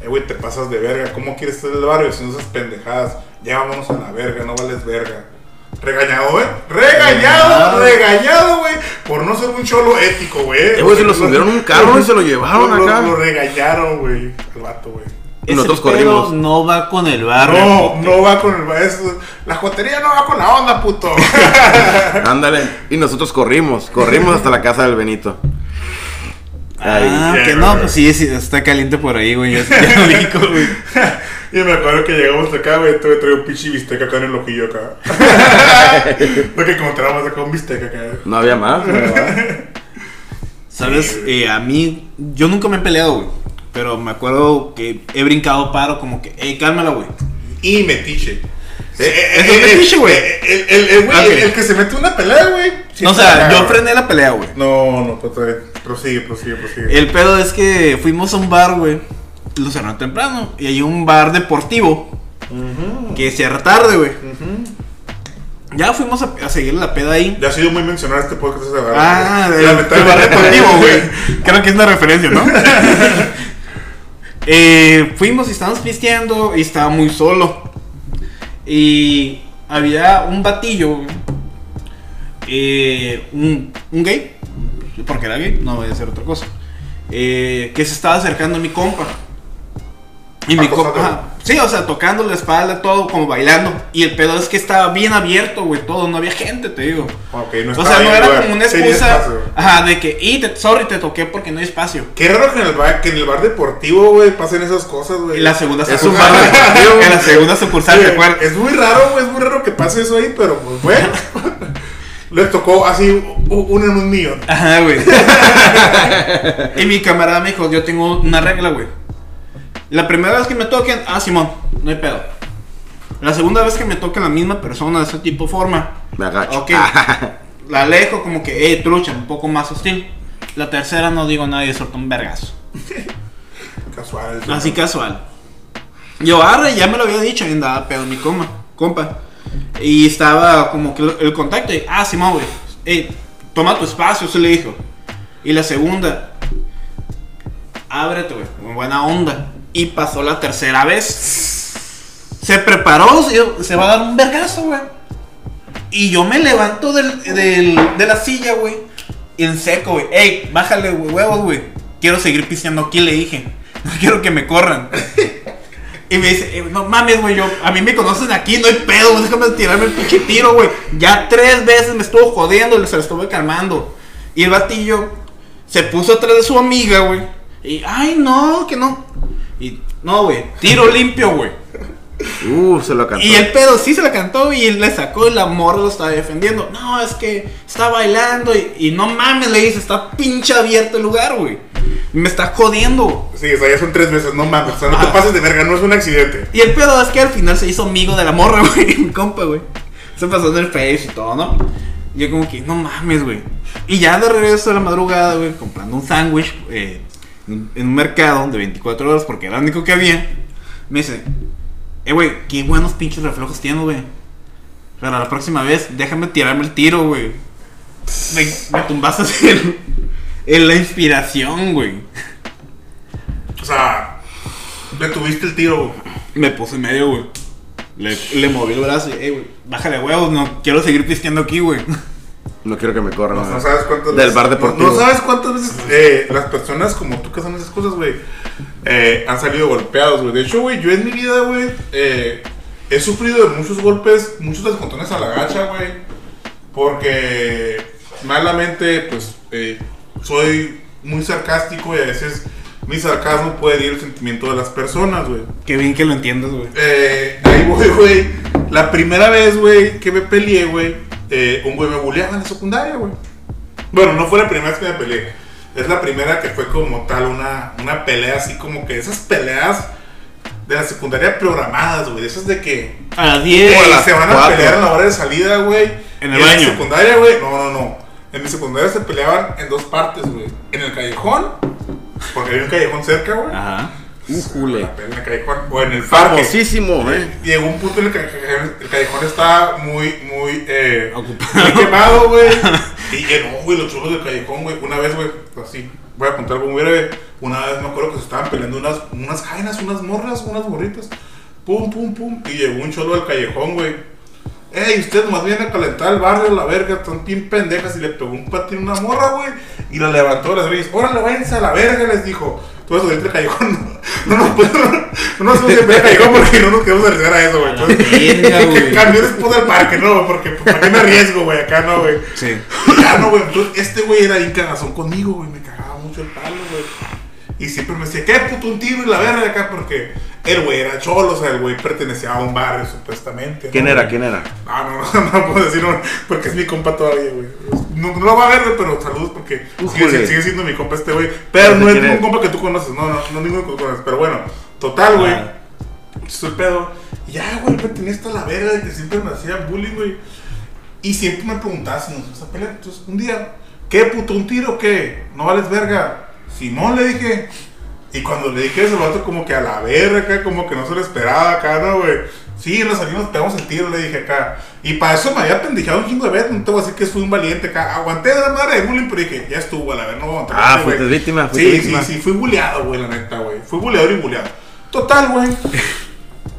eh, güey, te pasas de verga, ¿cómo quieres estar en el barrio sin esas pendejadas? Ya vámonos a la verga, no vales verga. Regañado, güey. Regañado, regañado, güey. Por no ser un cholo ético, güey. Eh, güey, se lo subieron un carro y se lo llevaron Lo- lo- acá. Lo regañaron, güey, al vato, güey. Y nosotros corrimos. no va con el barrio. No, no va con el maestro. La jotería no va con la onda, puto. Ándale. Y nosotros corrimos, corrimos hasta la casa del Benito. Ahí. Ah, ya, que no, pues sí, sí, está caliente por ahí, güey. Ya, ya dijo, güey. y me acuerdo que llegamos acá, güey, tuve traía un pinche bistec acá en el ojillo acá. Porque como traemos acá un bistec acá. No había más. Sabes, Eh, a mí, yo nunca me he peleado, güey. Pero me acuerdo que he brincado paro, como que, ey, cálmala, güey. Y metiche. Eh, eh, es metiche, güey. eh, El, güey, el- que se mete una pelea, güey. No, o sea, yo frené la pelea, güey. No, no, pues prosigue, prosigue, prosigue. El pedo es que fuimos a un bar, güey. Lo cerraron temprano. Y hay un bar deportivo que cierra tarde, güey. Ya fuimos a, a seguir la peda ahí. Ya ha sido muy mencionado este podcast ese bar. Ah, del bar deportivo, güey. Creo que es una referencia, ¿no? Eh, fuimos y estábamos pisteando y estaba muy solo. Y había un batillo, eh, un, un gay, porque era gay, no voy a hacer otra cosa, eh, que se estaba acercando a mi compa. Y mi compa, sí, o sea, tocando la espalda, todo como bailando. Y el pedo es que estaba bien abierto, güey, todo, no había gente, te digo. Ok, no O sea, no era lugar. como una excusa, ajá, de que, y te, sorry, te toqué porque no hay espacio. Qué raro que en el bar, que en el bar deportivo, güey, pasen esas cosas, güey. En la segunda sucursal. En la segunda sucursal, Sí, ¿te acuerdas? Es muy raro, güey, es muy raro que pase eso ahí, pero pues bueno. Les tocó así uno en un millón. Ajá, güey. y mi camarada me dijo, yo tengo una regla, güey. La primera vez que me toquen, ah, Simón, no hay pedo. La segunda vez que me toquen la misma persona de ese tipo de forma, Me agacho. ok, la alejo como que, eh, trucha, un poco más hostil. La tercera no digo nadie, suelta un vergazo. Casual. Así casual. Yo, arre, ya me lo había dicho, y andaba pedo mi coma, compa. Y estaba como que el contacto, y, ah, Simón, güey, ey, toma tu espacio, se le dijo. Y la segunda, ábrete, güey, con buena onda. Y pasó la tercera vez. Se preparó, se, va a dar un vergazo, güey. Y yo me levanto del, de la silla, güey. En seco, güey. Ey, bájale, güey, huevos, güey. Quiero seguir pisteando aquí, le dije. No quiero que me corran. Y me dice, "Eh, no mames, güey, yo, a mí me conocen aquí, no hay pedo, déjame tirarme el pinche tiro, güey. Ya tres veces me estuvo jodiendo, se lo estuve calmando. Y el batillo se puso atrás de su amiga, güey. Y, ay, no, que no. No, güey, tiro limpio, güey. Uh, se lo cantó. Y el pedo sí se la cantó y le sacó y la morra lo estaba defendiendo. No, es que está bailando y, y no mames, le dice, está pinche abierto el lugar, güey. Me está jodiendo. Sí, o sea, ya son tres meses, no mames. O sea, no te pases de verga, no es un accidente. Y el pedo es que al final se hizo amigo de la morra, güey, mi compa, güey. Se pasó en el face y todo, ¿no? Y yo como que, no mames, güey. Y ya de regreso a la madrugada, güey, comprando un sándwich eh, en un mercado de 24 horas porque era lo único que había. Me dice, eh, güey, qué buenos pinches reflejos tienes, güey. Pero la próxima vez, déjame tirarme el tiro, güey. Me, me tumbaste en, en la inspiración, güey. O sea, le tuviste el tiro, güey. Me puse en medio, güey. Le, le moví el brazo y, eh, güey, bájale huevos, no quiero seguir pisteando aquí, güey. No quiero que me corran. No, no sabes cuántas Del veces- bar no- deportivo. No, sabes cuántas veces eh, las personas como tú que hacen esas cosas, güey, eh, han salido golpeados, güey. De hecho, güey, yo en mi vida, güey, eh, he sufrido de muchos golpes, muchos descontones a la gacha, güey. Porque malamente, pues, eh, soy muy sarcástico y a veces mi sarcasmo puede herir el sentimiento de las personas, güey. Qué bien que lo entiendas, güey. Eh, ahí voy, güey. La primera vez, güey, que me peleé, güey, eh, un güey me bulleaba en la secundaria, güey. Bueno, no fue la primera vez que me peleé. Es la primera que fue como tal una, una pelea así como que esas peleas de la secundaria programadas, güey. Esas de que A las eh, 10. a las se van a cuatro. pelear en la hora de salida, güey. En el baño. En la secundaria, güey. No, no, no. En mi secundaria se peleaban en dos partes, güey. En el callejón, porque había un callejón cerca, güey. Ajá. Újule. En el callejón, o en el parque. Famosísimo, eh. Llegó un punto en el que el callejón estaba muy, muy, eh, Ocupado. muy quemado, güey. Y no, güey, los chulos del callejón, güey. Una vez, güey, así, voy a contar algo muy breve. Una vez me acuerdo que se estaban peleando unas, unas jainas, unas morras, unas morritas. Pum, pum, pum. Y llegó un cholo del callejón, güey. Ey, usted nomás viene a calentar el barrio, la verga, están bien pendejas. Y le pegó un patín a una morra, güey. Y la levantó las reyes. Órale, váyanse a la verga, les dijo. Tú vas a salir del callejón. No, no, nos podemos- no nos ir al callejón porque no nos queremos arriesgar a eso, güey. Entonces, güey. Cambió después del parque, no, porque ¿para qué me arriesgo, güey? Acá no, güey. Sí. Ya no, güey. Entonces, este güey era bien cagazón conmigo, güey. Me cagaba mucho el palo, güey. Y siempre me decía, ¿qué puto un tiro y la verga acá? Porque el güey era cholo, o sea, el güey pertenecía a un barrio, supuestamente. ¿no, ¿Quién era? ¿Quién era? Ah, no, no, no, puedo decir, no, porque es mi compa todavía, güey. No, no lo va a ver, pero saludos porque sigue, sigue siendo mi compa este güey. Pero no es ¿Quién ningún compa que tú conoces, no, no, no ninguno que tú conoces. Pero bueno, total, güey. Ah. Pedo. Y Ya, güey, me tenía hasta la verga de que siempre me hacían bullying, güey. Y siempre me preguntaba si nos ibas a pelear. Entonces, un día, ¿qué puto? ¿Un tiro o qué? ¿No vales verga? Simón le dije. Y cuando le dije eso, el vato como que a la verga acá, como que no se lo esperaba acá, ¿no, güey? Sí, nos salimos, pegamos el tiro, le dije acá. Y para eso me había pendejado un chingo de veces, no te voy a decir que fui un valiente acá. Aguanté de la madre de bullying, pero dije, ya estuvo, a la verga, no voy a aguantar. Ah, fuiste víctima, fuiste Sí, víctima. sí, sí, fui bulleado, güey, la neta, güey. Fui bulleador y bulleado. Total, güey.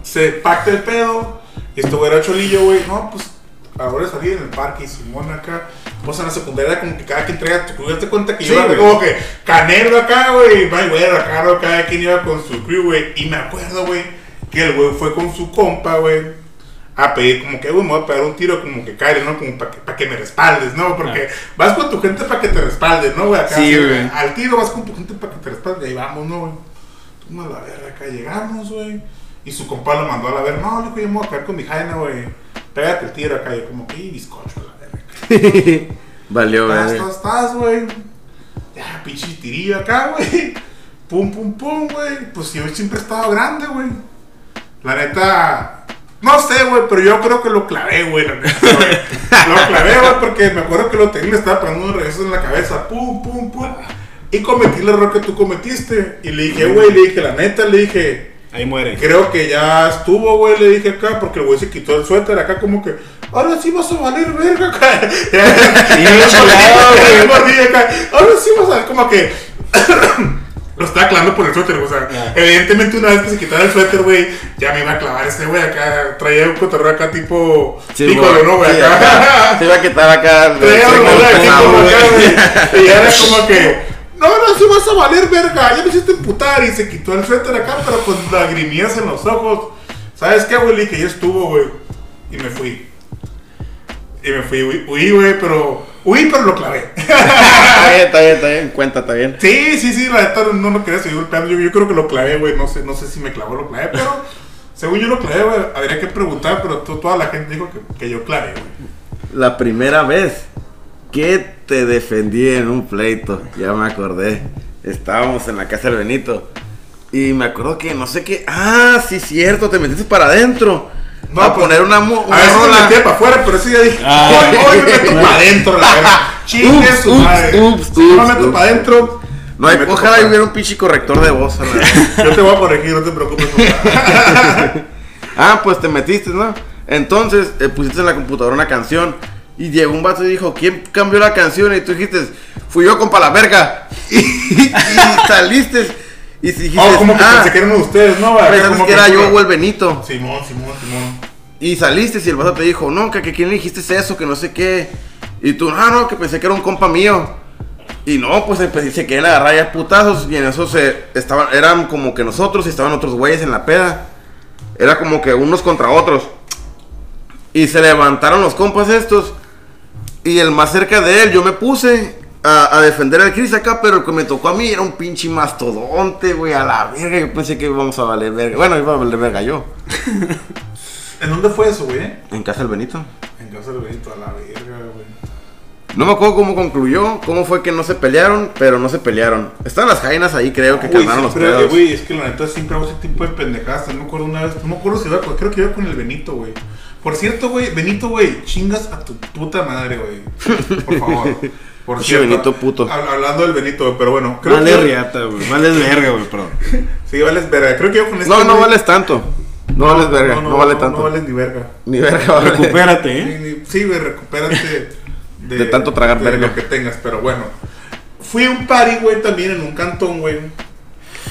Se pacta el pedo. Y esto güey era cholillo, güey. No, pues a la hora de salir en el parque y Simón acá. Pues en la secundaria, como que cada quien traía tu crew. Te cuenta que Sí, yo era como que canero acá, güey. My güey, acá. Cada quien iba con su crew, güey. Y me acuerdo, güey, que el güey fue con su compa, güey. A pedir, como que, güey, me voy a pegar un tiro, como que cae, ¿no? Como para que, pa' que me respaldes, ¿no? Porque vas con tu gente para que te respaldes, ¿no, güey? Acá, Sí, güey. Al tiro vas con tu gente para que te respaldes. Y ahí vamos, ¿no, güey? Toma la verga, acá llegamos, güey. Y su compa lo mandó a la verga. No, le dijo, yo me voy a quedar con mi jaina, güey. Pégate el tiro acá. Yo como que, "Y, bizcocho, a. Valió, güey. estás, estás, güey. Ya, pinche tirillo acá, güey. Pum, pum, pum, güey. Pues yo siempre he estado grande, güey. La neta, no sé, güey, pero yo creo que lo clavé, güey, la neta, güey. Lo clavé, güey, porque me acuerdo que lo tenía, le estaba pegando unos regresos en la cabeza. Pum, pum, pum. y cometí el error que tú cometiste. Y le dije, güey, le dije, la neta, le dije, Ahí muere. creo que ya estuvo, güey, le dije acá, porque el güey se quitó el suéter acá como que, ahora sí vas a valer verga acá. Y. Ahora sí vas a ver como que... Lo estaba clavando por el suéter, o sea, Ya. evidentemente una vez que se quitara el suéter, güey, ya me iba a clavar este güey acá, traía un cotorreo acá tipo pícolo, ¿no, güey? Sí, Acá. Se iba a quitar acá. Traía una como nube. acá, güey. Y era como que, no, no, sí vas a valer verga, ya me hiciste emputar. Y se quitó el suéter acá, pero con lagrimillas en los ojos. ¿Sabes qué, güey? Dije, ya estuvo, güey. Y me fui. Y me fui, huí, güey, pero. Huí, pero lo clavé. Está bien, está bien, está bien. Cuenta, está bien. sí, sí, sí, la neta no lo quería seguir golpeando. Yo, yo creo que lo clavé, güey. No sé, no sé si me clavó o lo clavé, pero. Según yo lo clavé, güey. Habría que preguntar, pero to- toda la gente dijo que, que yo clavé, güey. La primera vez que te defendí en un pleito, ya me acordé. Estábamos en la casa del Benito. Y me acuerdo que no sé qué. Ah, sí, cierto, te metiste para adentro. No, a pues, poner una, mu- A una veces me rola. metía para afuera, pero sí ya dije, Ah. hoy, hoy me meto para adentro, la verdad. Chingue Ups, su ups, madre. ups, si no me ups, meto ups. para adentro, No hay, me ojalá hubiera un pinche corrector de voz. a la vez. Yo te voy a corregir, no te preocupes. ah, pues te metiste, ¿no? Entonces eh, pusiste en la computadora una canción. Y llegó un vato y dijo, ¿quién cambió la canción? Y tú dijiste, fui yo, compa, la verga. Y, y saliste. Y dijiste, oh, como que ah, pensé que eran ustedes, ¿no? Pensaste que era yo o el Benito. Simón, Simón, Simón. Y saliste y el vato te dijo, no, que, que quién le dijiste eso, que no sé qué. Y tú, ah, no, que pensé que era un compa mío. Y no, pues empecé, se querían agarrar ya putazos y en eso se estaban, eran como que nosotros y estaban otros güeyes en la peda. Era como que unos contra otros. Y se levantaron los compas estos. Y el más cerca de él, yo me puse a, a defender al Chris acá, pero el que me tocó a mí era un pinche mastodonte, güey, a la verga. Yo pensé que íbamos a valer verga. Bueno, iba a valer verga yo. ¿En dónde fue eso, güey? En casa del Benito. En casa del Benito, a la verga, güey. No me acuerdo cómo concluyó, cómo fue que no se pelearon, pero no se pelearon. Están las jainas ahí, creo que calmaron los pedos. güey, es que la neta siempre hago ese tipo de pendejadas. No me acuerdo una vez, no me acuerdo si iba creo que iba con el Benito, güey. Por cierto, güey, Benito, güey, chingas a tu puta madre, güey. Por favor. Por Pinche Benito puto. hab- hablando del Benito, güey, pero bueno. Creo Vale que, riata, güey. Vale verga, güey, perdón. Sí, vales verga. Creo que yo con este. No, no güey- vales tanto. No, vales verga, no, vale tanto. No vales ni verga. Ni verga vale. Recupérate, ¿eh? ni- Sí, güey, recupérate de, De tanto tragar de verga. lo que tengas, pero bueno. Fui a un party, güey, también en un cantón, güey.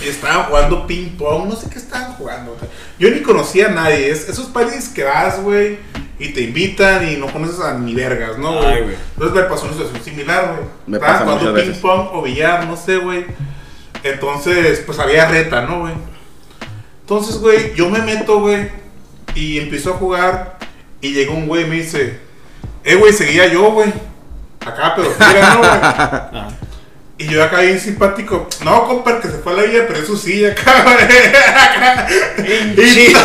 Estaban jugando ping pong, no sé qué estaban jugando. Yo ni conocía a nadie. Es, esos parties que vas, güey, y te invitan y no conoces a ni vergas, ¿no, güey? Entonces me pasó una situación similar, güey. Me Estaban pasa jugando ping pong o billar, no sé, güey. Entonces, pues había reta, ¿no, güey? Entonces, güey, yo me meto, güey, y empiezo a jugar. Y llegó un güey y me dice, eh, güey, seguía yo, güey. Acá, pero fuera, ¿no, güey? Y yo acá bien simpático. No, compa, que se fue a la vida, pero eso sí, acá, güey. Y no,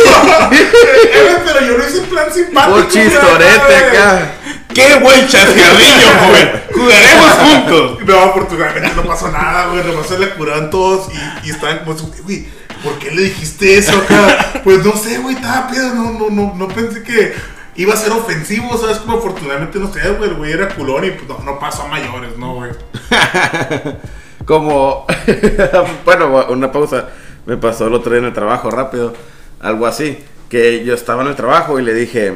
eh, pero yo lo hice en plan simpático. Por güey, chistorete acá. ¡Qué buen chascarrillo, joven! ¡Jugaremos juntos! No, afortunadamente no pasó nada, güey. Nomás se le curaron todos y, y estaban como, güey, ¿por qué le dijiste eso acá? Pues no sé, güey, estaba pedo. No, no, no, no pensé que iba a ser ofensivo, ¿sabes? Como afortunadamente no sé, güey. El güey era culón y pues no, no pasó a mayores, ¿no, güey? Como, bueno, una pausa. Me pasó el otro día en el trabajo, rápido. Algo así. Que yo estaba en el trabajo y le dije,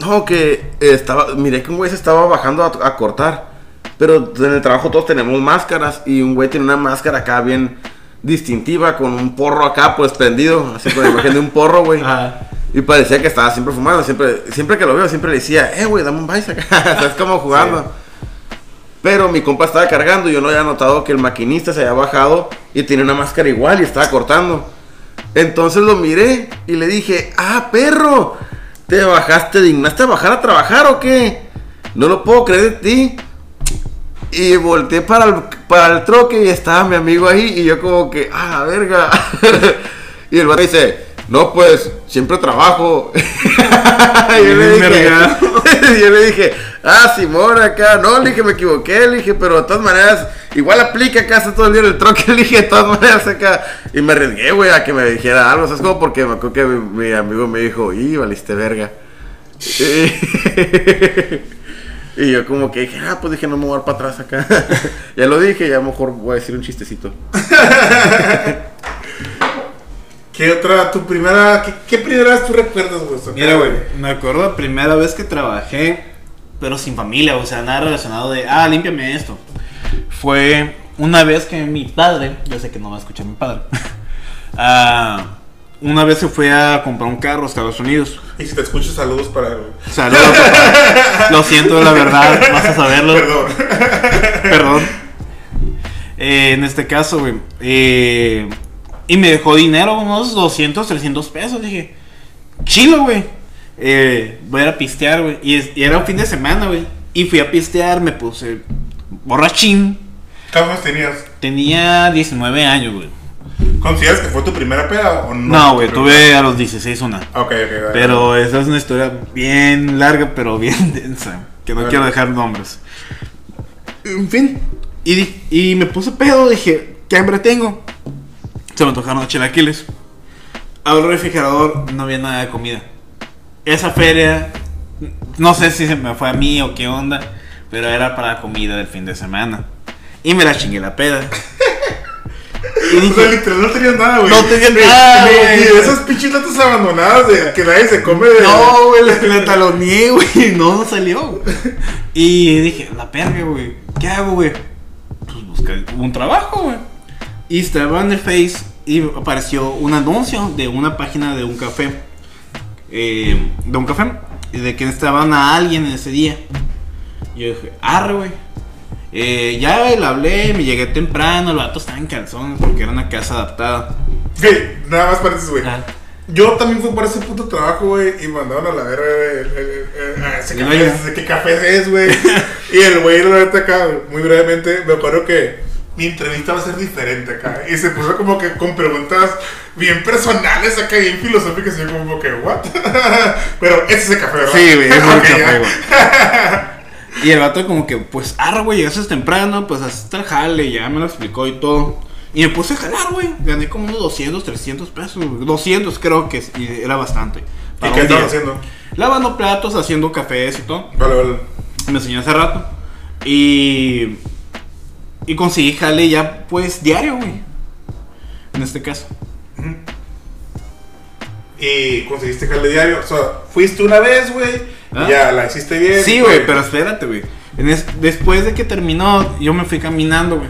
no, que estaba, miré que un güey se estaba bajando a, a cortar. Pero en el trabajo todos tenemos máscaras y un güey tiene una máscara acá bien distintiva con un porro acá pues prendido, así con la imagen de un porro, güey. Ajá. Y parecía que estaba siempre fumando, siempre, siempre que lo veo, siempre le decía, eh, güey, dame un vice acá, estás como jugando. Pero mi compa estaba cargando y yo no había notado que el maquinista se había bajado y tenía una máscara igual y estaba cortando. Entonces lo miré y le dije, ah, perro, ¿te bajaste, dignaste a bajar a trabajar o qué? No lo puedo creer de ti. Y volteé para el, para el troque y estaba mi amigo ahí y yo como que, ah, verga. y el vato dice, no, pues, siempre trabajo. y yo le dije, yo le dije, ah, Simón, acá, no, le dije, me equivoqué, le dije, pero de todas maneras, igual aplica acá, está todo el día en el troque, le dije, de todas maneras acá, y me arriesgué, güey, a que me dijera algo, ¿sabes cómo? Porque me acuerdo que mi, mi amigo me dijo, y valiste verga. Y yo como que dije, ah, pues dije, no me voy a dar para atrás acá. ya lo dije, ya mejor voy a decir un chistecito. ¿Qué otra, tu primera, qué, qué primera vez tú recuerdas, güey? Mira, güey, me acuerdo la primera vez que trabajé, pero sin familia, o sea, nada relacionado de, ah, límpiame esto. Fue una vez que mi padre, yo sé que no va a escuchar mi padre, ah, una vez se fue a comprar un carro a Estados Unidos. Y si te escuchas, saludos para él. Saludos, papá. Lo siento, la verdad, vas a saberlo. Perdón. Perdón. Eh, en este caso, güey. eh, y me dejó dinero, unos 200, 300 pesos. Dije, chilo, güey. Eh, voy a ir a pistear, güey. Y, era un fin de semana, güey. Y fui a pistear, me puse borrachín. ¿Cuántos tenías? Tenía 19 años, güey. ¿Consideras que fue tu primera peda o no? No, güey, tuve a los 16 una. Ok, ok, vale. Pero esa es una historia bien larga, pero bien densa. Que no quiero dejar nombres. En fin. Y, y me puse pedo, dije, ¿qué hambre tengo? Se me antojaron los chilaquiles. Abro el refrigerador, no había nada de comida. Esa feria, no sé si se me fue a mí o qué onda, pero era para comida del fin de semana. Y me la chingué la peda. Y O sea, dije, literal no tenías nada, güey. No tenía Ni- nada, güey. Ni esas pinches latas abandonadas de que nadie se come de. No, güey, le, le taloneé, güey. No, no salió. Y dije, la perga, güey. ¿Qué hago, güey? Pues buscar un trabajo, güey. Y estaba en el Face y apareció un anuncio de una página de un café. Eh, de un café. Y de que necesitaban a alguien ese día. Yo dije, arre, güey. Eh, ya le hablé, me llegué temprano. El vato estaba en calzones porque era una casa adaptada. Güey, nada más pareces, güey. Ah. Yo también fui para ese puto trabajo, güey, y mandaron a la verga a ese El café, dueño. ese qué café es, güey. y el güey, la neta, acá, muy brevemente, me acuerdo que mi entrevista va a ser diferente acá. Y se puso como que con preguntas bien personales acá, bien filosóficas, y yo como que, ¿what? Pero ese es el café, ¿verdad? Sí, güey, es el Ok, café, güey. Y el vato como que, pues, arre, güey, llegaste temprano, pues hasta el jale, ya me lo explicó y todo. Y me puse a jalar, güey. Gané como unos 200, 300 pesos. güey. 200 creo que era bastante. ¿Y qué estabas haciendo? Lavando platos, haciendo cafés y todo. Vale, vale. Me enseñó hace rato. Y... Y conseguí jale ya, pues, diario, güey. En este caso. Y conseguiste jale diario. O sea, fuiste una vez, güey. ¿Ah? Ya la hiciste bien. Sí, güey, pero espérate, güey. Después de que terminó, yo me fui caminando, güey.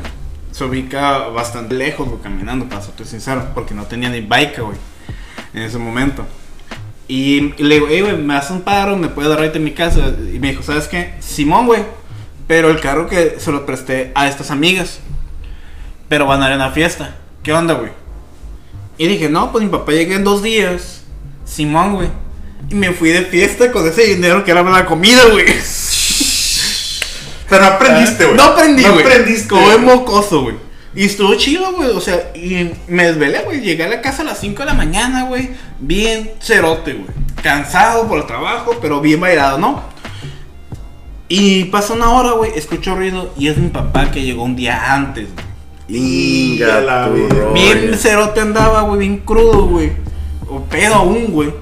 Se ubica bastante lejos, güey, caminando, para serte sincero, porque no tenía ni bike, güey, en ese momento. Y, y le digo, hey, güey, me haces un paro, me puedes dar ride en mi casa. Y me dijo, ¿sabes qué? Simón, güey. Pero el carro que se lo presté a estas amigas. Pero van a ir a una fiesta. ¿Qué onda, güey? Y dije, no, pues mi papá llega en dos días. Simón, güey. Y me fui de fiesta con ese dinero que era para la comida, güey. O sea, no aprendiste, güey. No aprendí, No güey. aprendiste. Como mocoso, güey. Y estuvo chido, güey. O sea, y me desvelé, güey. Llegué a la casa a las 5 de la mañana, güey. Bien cerote, güey. Cansado por el trabajo, pero bien bailado, ¿no? Y pasa una hora, güey. Escucho ruido y es mi papá que llegó un día antes, güey. Inga, la vida. Bien cerote andaba, güey. Bien crudo, güey. O pedo aún, güey.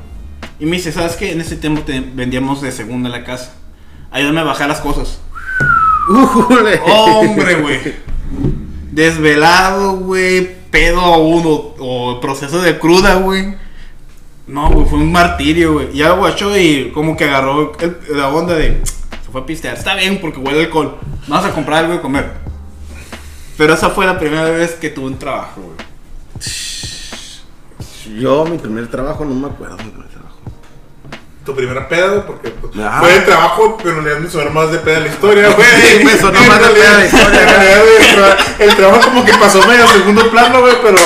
Y me dice, ¿sabes qué? En ese tiempo te vendíamos de segunda la casa. Ayúdame a bajar las cosas. Ujule. Hombre, güey. Desvelado, güey. Pedo aún o, o proceso de cruda, güey. No, güey, fue un martirio, güey. Ya guachó y como que agarró el- la onda de. Se fue a pistear. Está bien porque huele alcohol. Vamos a comprar algo de comer. Pero esa fue la primera vez que tuve un trabajo, güey. Yo, mi primer trabajo, no me acuerdo de mi primer trabajo. Tu primera peda, porque pues, Ah. fue de trabajo, pero en realidad me sonó más de peda la historia, güey. Sí, me sonó más de peda la historia, el tra- El trabajo como que pasó medio a segundo plano, güey, pero,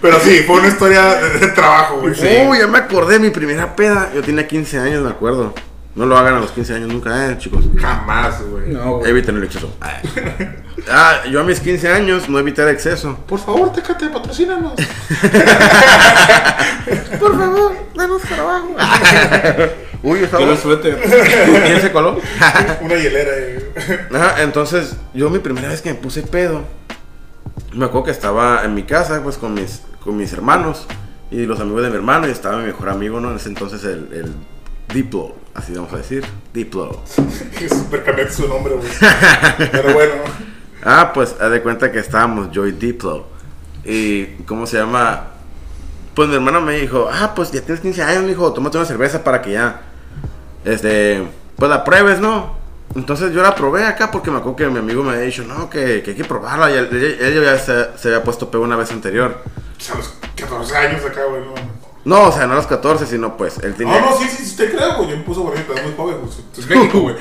pero sí, fue una historia de, de trabajo, güey. Sí. Uy, ya me acordé de mi primera peda. Yo tenía 15 años, me acuerdo. No lo hagan a los 15 años nunca, eh, chicos. Jamás, güey. No, Eviten el exceso. Ah, yo a mis 15 años no evité el exceso. Por favor, Tecate, patrocínanos. Por favor, danos trabajo. Uy, yo estaba. Quiero el suéter. ¿Quién se coló? una hielera, eh. Ajá, entonces, yo mi primera vez que me puse pedo, me acuerdo que estaba en mi casa, pues, con mis, con mis hermanos y los amigos de mi hermano, y estaba mi mejor amigo, ¿no? En ese entonces, el, el Diplo, así vamos a decir, Diplo. Que super cambiaste su nombre, güey. Pero bueno. Ah, pues haz de cuenta que estábamos yo y Diplo. Y, ¿cómo se llama? Pues mi hermano me dijo, ah, pues ya tienes 15 años, me dijo, tómate una cerveza para que ya, este, pues la pruebes, ¿no? Entonces yo la probé acá porque me acuerdo que mi amigo me había dicho, no, que, que hay que probarla. Y él, él- él ya se, se había puesto pego una vez anterior. pues, A los 14 años acá, güey. No, No, o sea, no a los 14, sino pues él tenía... no, no, sí, sí, sí, te creo, güey. Yo me puse bonito, estás muy joven, güey. Es México, güey.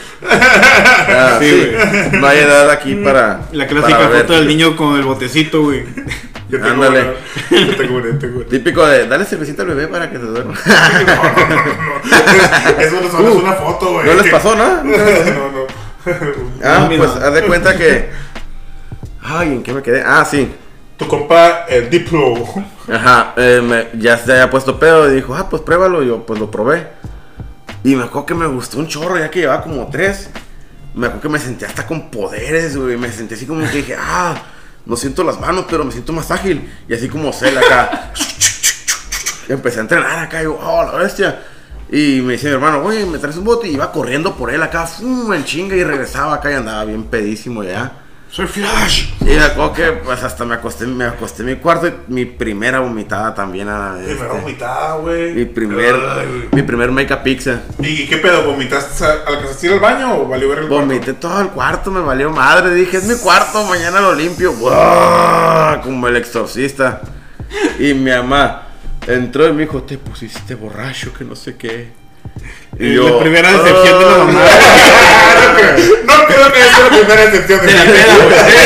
Ah, Sí, sí, no hay edad aquí para... La clásica foto del niño con el botecito, güey. Yo tengo Ándale. una- Yo tengo una, tengo una. Típico de, dale cervecita al bebé para que se duerma. No, no, no, no. Eso no solo es una foto, güey. ¿No les pasó, no? No, no. Ah, pues haz de cuenta que... Ay, ¿en qué me quedé? Ah, sí. Compa, el Diplo. Ajá, eh, ya se había puesto pedo y dijo, ah, pues pruébalo. Y yo, pues lo probé. Y me acuerdo que me gustó un chorro, ya que llevaba como tres. Me acuerdo que me sentí hasta con poderes, güey. Me sentí así como que dije, ah, no siento las manos, pero me siento más ágil. Y así como Cell acá. Empecé a entrenar acá. Y yo, oh, la bestia. Y me dice mi hermano, oye, me traes un bote. Y iba corriendo por él acá, fum, en chinga. Y regresaba acá y andaba bien pedísimo ya. Soy Flash. Y acuerdo que pues hasta me acosté, me acosté en mi cuarto y mi primera vomitada también a este, Primera vomitada, güey. mi primer Ay, mi primer make up pizza. ¿Y qué pedo? ¿Vomitaste? ¿Alcanzaste a ir al baño o valió ver el cuarto? Vomité todo el cuarto, me valió madre. Dije, es mi cuarto, mañana lo limpio. ¡Buah! Como el exorcista. Y mi mamá entró y me dijo, te pusiste borracho, que no sé qué. Y La primera decepción de la "Ah". mamá. No creo que esa sea la primera excepción de De la peda. De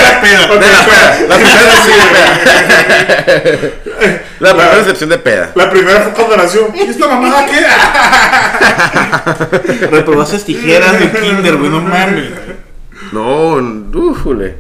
la peda. De la peda, la primera decepción de peda. La primera decepción de peda. La primera fue cuando nació. ¿Y esta mamada qué? Reprobaste tijeras de kinder, güey, no mames. No, ufule.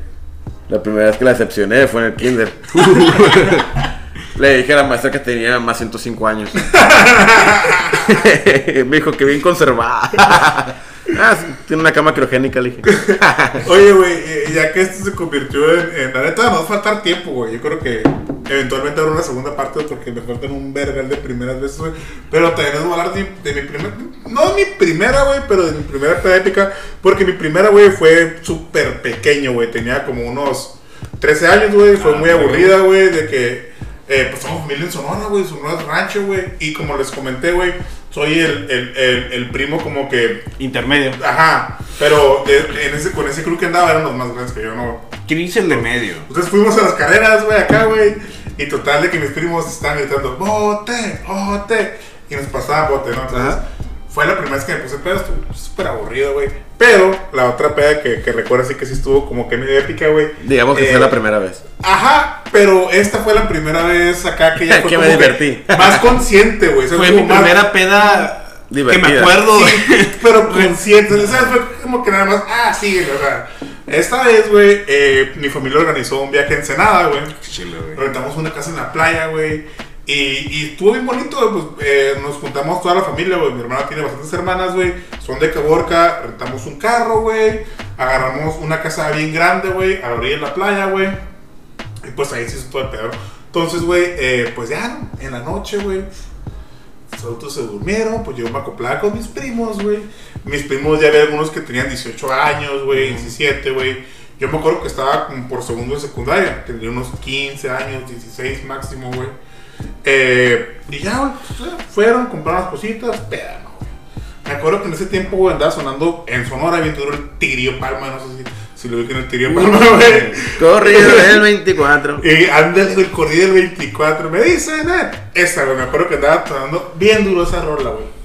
La primera vez que la decepcioné fue en el kinder. Le dije a la maestra que tenía más 105 años. Me dijo que bien conservada. Ah, sí, tiene una cama criogénica, le dije. Oye, güey, ya que esto se convirtió en, en- La neta, nos va a faltar tiempo, güey. Yo creo que eventualmente habrá una segunda parte porque me faltan un vergal de primeras veces, güey. Pero también les voy a hablar de, de mi primera. No de mi primera, güey, pero de mi primera épica. Porque mi primera, güey, fue súper pequeño, güey. Tenía como unos 13 años, güey. Fue muy aburrida, güey, de que. Eh, pues somos familia en Sonora, güey. Sonora es rancho, güey. Y como les comenté, güey, soy el, el, el, el primo como que Intermedio. Ajá, pero de- en ese, con ese crew que andaba eran los más grandes que yo, ¿no? ¿Quién dice el de medio? Entonces fuimos a las carreras, güey, acá, güey. Y total de que mis primos estaban gritando, bote, bote. Y nos pasaban bote, ¿no? Entonces, Ajá. fue la primera vez que me puse pedo, estuvo súper aburrido, güey. Pero la otra peda que, que recuerdo así que sí estuvo como que medio épica, güey. Digamos que eh, fue la primera vez. Ajá, pero esta fue la primera vez acá que ya fue Que me divertí. más consciente, güey. Fue mi más- primera peda que Divertida. me acuerdo. Sí, pero consciente, ¿sabes? Fue como que nada más, ah, sí, o sea, esta vez, güey, eh, mi familia organizó un viaje a Ensenada, güey. Rentamos una casa en la playa, güey. Y, y estuvo bien bonito, güey, pues eh, nos juntamos toda la familia, güey. Mi hermana tiene bastantes hermanas, güey. Son de Caborca, rentamos un carro, güey. Agarramos una casa bien grande, güey, a la orilla de la playa, güey. Y pues ahí se hizo todo el pedo. Entonces, güey, eh, pues ya, en la noche, güey. Los adultos se durmieron, pues yo me acoplaba con mis primos, güey. Mis primos ya había algunos que tenían 18 años, güey, 17, güey. Yo me acuerdo que estaba como por segundo de secundaria, tendría unos 15 años, 16 máximo, güey. Eh, y ya, güey, pues, fueron, compraron las cositas, peda, ¿no, güey? Me acuerdo que en ese tiempo, güey, andaba sonando en Sonora bien duro el Tigrillo Palma, no sé si, si lo vi en el Tigrillo Palma, güey. Corrido del 24. Y ándale, el corrido del 24. Me dicen, eh. Esa, güey. Me acuerdo que andaba sonando bien duro esa rola, güey.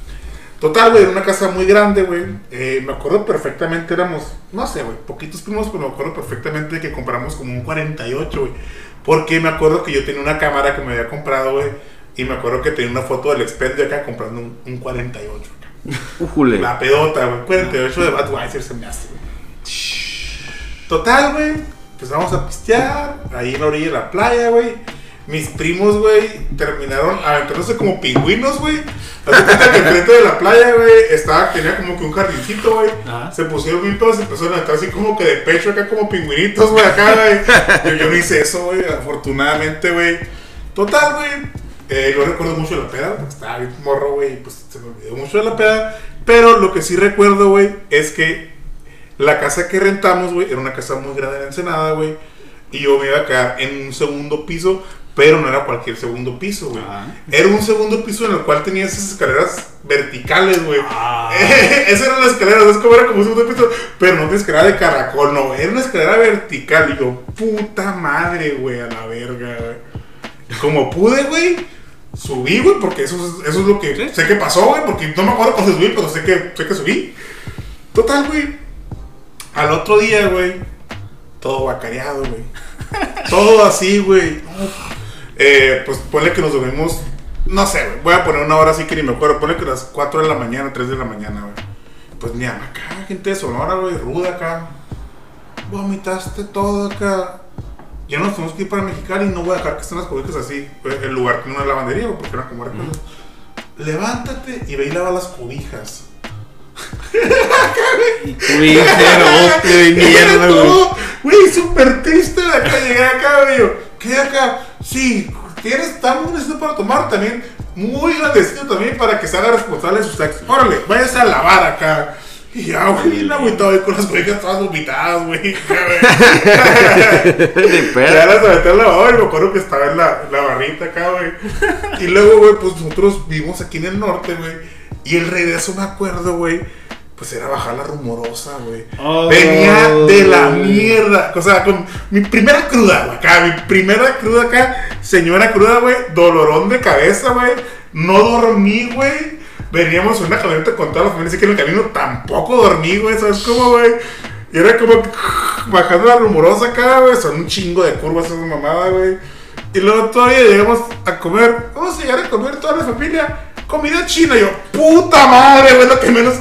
Total, güey, era una casa muy grande, güey. Eh, me acuerdo perfectamente, éramos, no sé, güey, poquitos primos, pero me acuerdo perfectamente que compramos como un 48, güey. Porque me acuerdo que yo tenía una cámara que me había comprado, güey. Y me acuerdo que tenía una foto del expendio acá comprando un, un 48. acá. Ujule. La pedota, güey. 48 de Budweiser se me hace, güey. Total, güey. Pues vamos a pistear. Ahí en la orilla de la playa, güey. Mis primos, güey, terminaron aventándose como pingüinos, güey. Cuenta que enfrente de la playa, güey, estaba, tenía como que un jardincito, güey. Se pusieron bien todos, empezaron a aventar así como que de pecho acá como pingüinitos, güey, acá, güey. Yo, yo no hice eso, güey, afortunadamente, güey. Total, güey. Eh, no recuerdo mucho de la peda, porque estaba bien morro, güey, y pues se me olvidó mucho de la peda. Pero lo que sí recuerdo, güey, es que la casa que rentamos, güey, era una casa muy grande en Ensenada, güey. Y yo me iba a quedar en un segundo piso, pero no era cualquier segundo piso, güey. Ah. Era un segundo piso en el cual tenía esas escaleras verticales, güey. Ah. Esa era la escalera, ¿sabes cómo era como un segundo piso? Pero no una escalera de caracol, no, era una escalera vertical. Y yo, puta madre, güey, a la verga, güey. Como pude, güey, subí, güey, porque eso, es- eso es lo que sé que pasó, güey, porque no me acuerdo cuando subí, pero sé que, sé que subí. Total, güey. Al otro día, güey, todo bacareado, güey. Todo así, güey. Eh, pues ponle que nos dormimos, no sé, güey. Voy a poner una hora así que ni me acuerdo. Ponle que las 4 de la mañana, 3 de la mañana, güey. Pues mamá acá, gente de Sonora, güey, ruda acá. Vomitaste todo acá. Ya nos tenemos que ir para Mexicali y no voy a dejar que estén las cobijas así. El lugar tiene una lavandería, güey, porque era como era. Levántate y ve y lava las cobijas. Y tú dices, "Oh, de mierda, güey. Güey, súper triste de acá. Llegué acá, güey. ¿Qué acá? Sí, tienes, estamos necesito para tomar también. Muy grandecito también para que se haga responsable de sus actos. Órale, váyase a lavar acá. Y ya, güey, bien agüitado con las cobijas todas vomitadas, güey. Ni Ya las aventé al lavador y me acuerdo que estaba en la, la barrita acá, güey. Y luego, güey, pues nosotros vivimos aquí en el norte, güey. Y el regreso, me acuerdo, güey, pues era bajar la rumorosa, güey. Oh. Venía de la mierda. O sea, con mi primera cruda, güey, acá. Mi primera cruda acá. Señora cruda, güey. Dolorón de cabeza, güey. No dormí, güey. Veníamos en una camioneta con toda la familia, así que en el camino tampoco dormí, güey. ¿Sabes cómo, güey? Y era como bajando la rumorosa acá, güey. Son un chingo de curvas esa mamada, güey. Y luego todavía llegamos a comer. Vamos a llegar a comer toda la familia. Comida china. Y yo, puta madre, güey. Es lo que menos.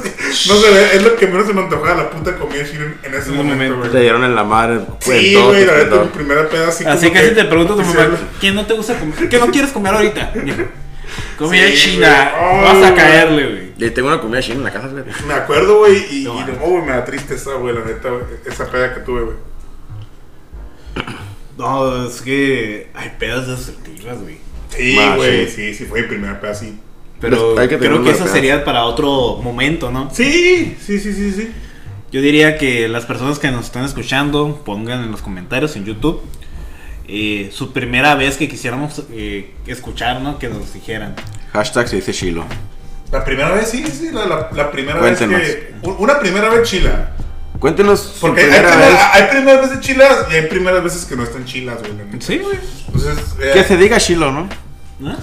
No se ve, es lo que menos se me antojaba la puta comida china en, ese momento, momento. güey. Te dieron en la madre. Sí, todo güey, tu la neta, esplendor. mi primera peda así Así como que si te pregunto a tu mamá. ¿qué no te gusta comer? ¿Qué no quieres comer ahorita? Comida Sí, china, vas a caerle, güey. Y tengo una comida china en la casa, güey. Me acuerdo, güey, y, No, y no, me da tristeza, güey, la neta, güey, esa peda que tuve, güey. No, es que hay pedas destructivas, güey. Sí, güey, sí. sí, sí, fue mi primera peda así. Pero Hay que creo que eso sería para otro momento, ¿no? Sí, sí, sí, sí, sí. Yo diría que las personas que nos están escuchando pongan en los comentarios en YouTube eh, su primera vez que quisiéramos eh, escuchar, ¿no? Que nos dijeran. Hashtag se dice chilo. La primera vez, sí, sí, la, la, la primera Cuéntenos. vez que... un- Una primera vez chila. Cuéntenos su Porque hay, primera vez. hay primeras veces chilas y hay primeras veces que no están chilas, güey. Sí, güey. Entonces, eh, Que se diga chilo, ¿no? ¿No?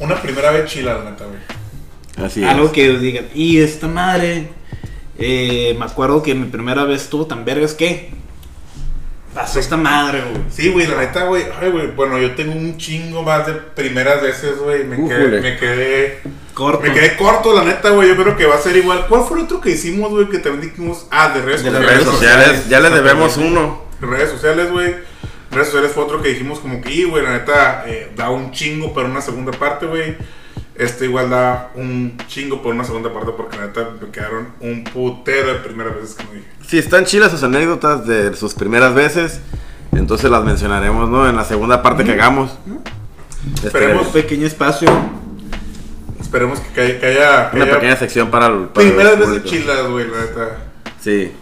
Una primera vez chila, la neta, güey. Así es. Algo que digan, y esta madre, eh, me acuerdo que mi primera vez estuvo tan vergas que pasó esta madre, güey. Sí, güey, la neta, güey. Ay, güey, bueno, yo tengo un chingo más de primeras veces, güey. Me quedé, me quedé... Corto. Me quedé corto, la neta, güey. Yo creo que va a ser igual. ¿Cuál fue el otro que hicimos, güey? Que también dijimos. Ah, de redes De sociales. redes sociales, ya le debemos uno. Redes sociales, güey. Redes sociales fue otro que dijimos como que, "Y, güey, la neta, eh, da un chingo para una segunda parte, güey. Este igual da un chingo por una segunda parte porque la neta me quedaron un putero de primeras veces que me dije. Si están chilas sus anécdotas de sus primeras veces, entonces las mencionaremos, ¿no? En la segunda parte que hagamos. Esperemos. Un pequeño espacio. Esperemos que, haya- que haya, Una haya pequeña sección para, el, para primeras los veces chilas, güey, la neta. Sí.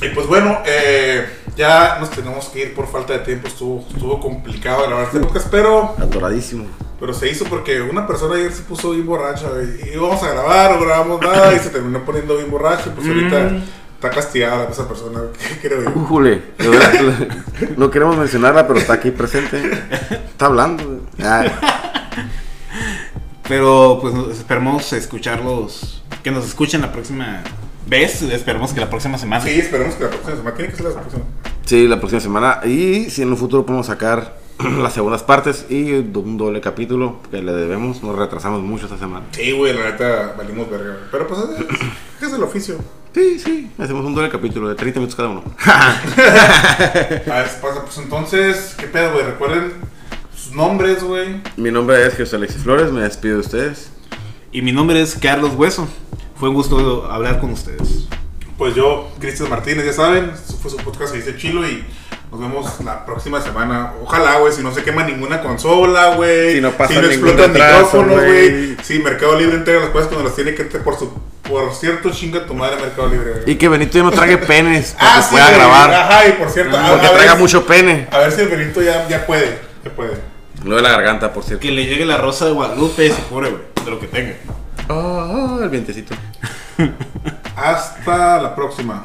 Y pues bueno, eh, ya nos tenemos que ir por falta de tiempo. Estuvo, estuvo complicado grabar este podcast, pero, Atoradísimo. pero se hizo porque una persona ayer se puso bien borracha. Y íbamos a grabar, no grabamos nada y se terminó poniendo bien borracha. y Pues ahorita Mm. está castigada esa persona, creo yo. Ujule. No queremos mencionarla, pero está aquí presente. Está hablando. Ah, Pero pues esperemos escucharlos. Que nos escuchen la próxima vez. Esperemos que la próxima semana. Sí, esperemos que la próxima semana tiene que ser la próxima. Sí, la próxima semana. Y si en un futuro podemos sacar las segundas partes y un doble capítulo que le debemos. Nos retrasamos mucho esta semana. Sí, güey, la neta valimos verga. güey. Pero pues es, es el oficio. Sí, sí. Hacemos un doble capítulo de 30 minutos cada uno. A ver, pasa, pues entonces, ¿qué pedo, güey? Recuerden sus nombres, güey. Mi nombre es Jesús Alexis Flores. Me despido de ustedes. Y mi nombre es Carlos Hueso. Fue un gusto hablar con ustedes. Pues yo, Cristian Martínez, ya saben, fue su podcast, se dice Chilo y nos vemos la próxima semana. Ojalá, güey, si no se quema ninguna consola, güey. Si no pasa si no ningún explotan micrófonos, güey. Si Mercado Libre entrega las cosas cuando las tiene que por su por cierto, chinga tu madre Mercado Libre, güey. Y que Benito ya no trague penes para Ah, que sí, pueda güey. grabar. Ajá, y por cierto, Porque a, traiga ver, mucho pene. a ver si el Benito ya, ya puede. Ya puede. Lo de la garganta, por cierto. Que le llegue la rosa de Guadalupe y se cure, güey. De lo que tenga. Ah, el vientecito. Hasta la próxima.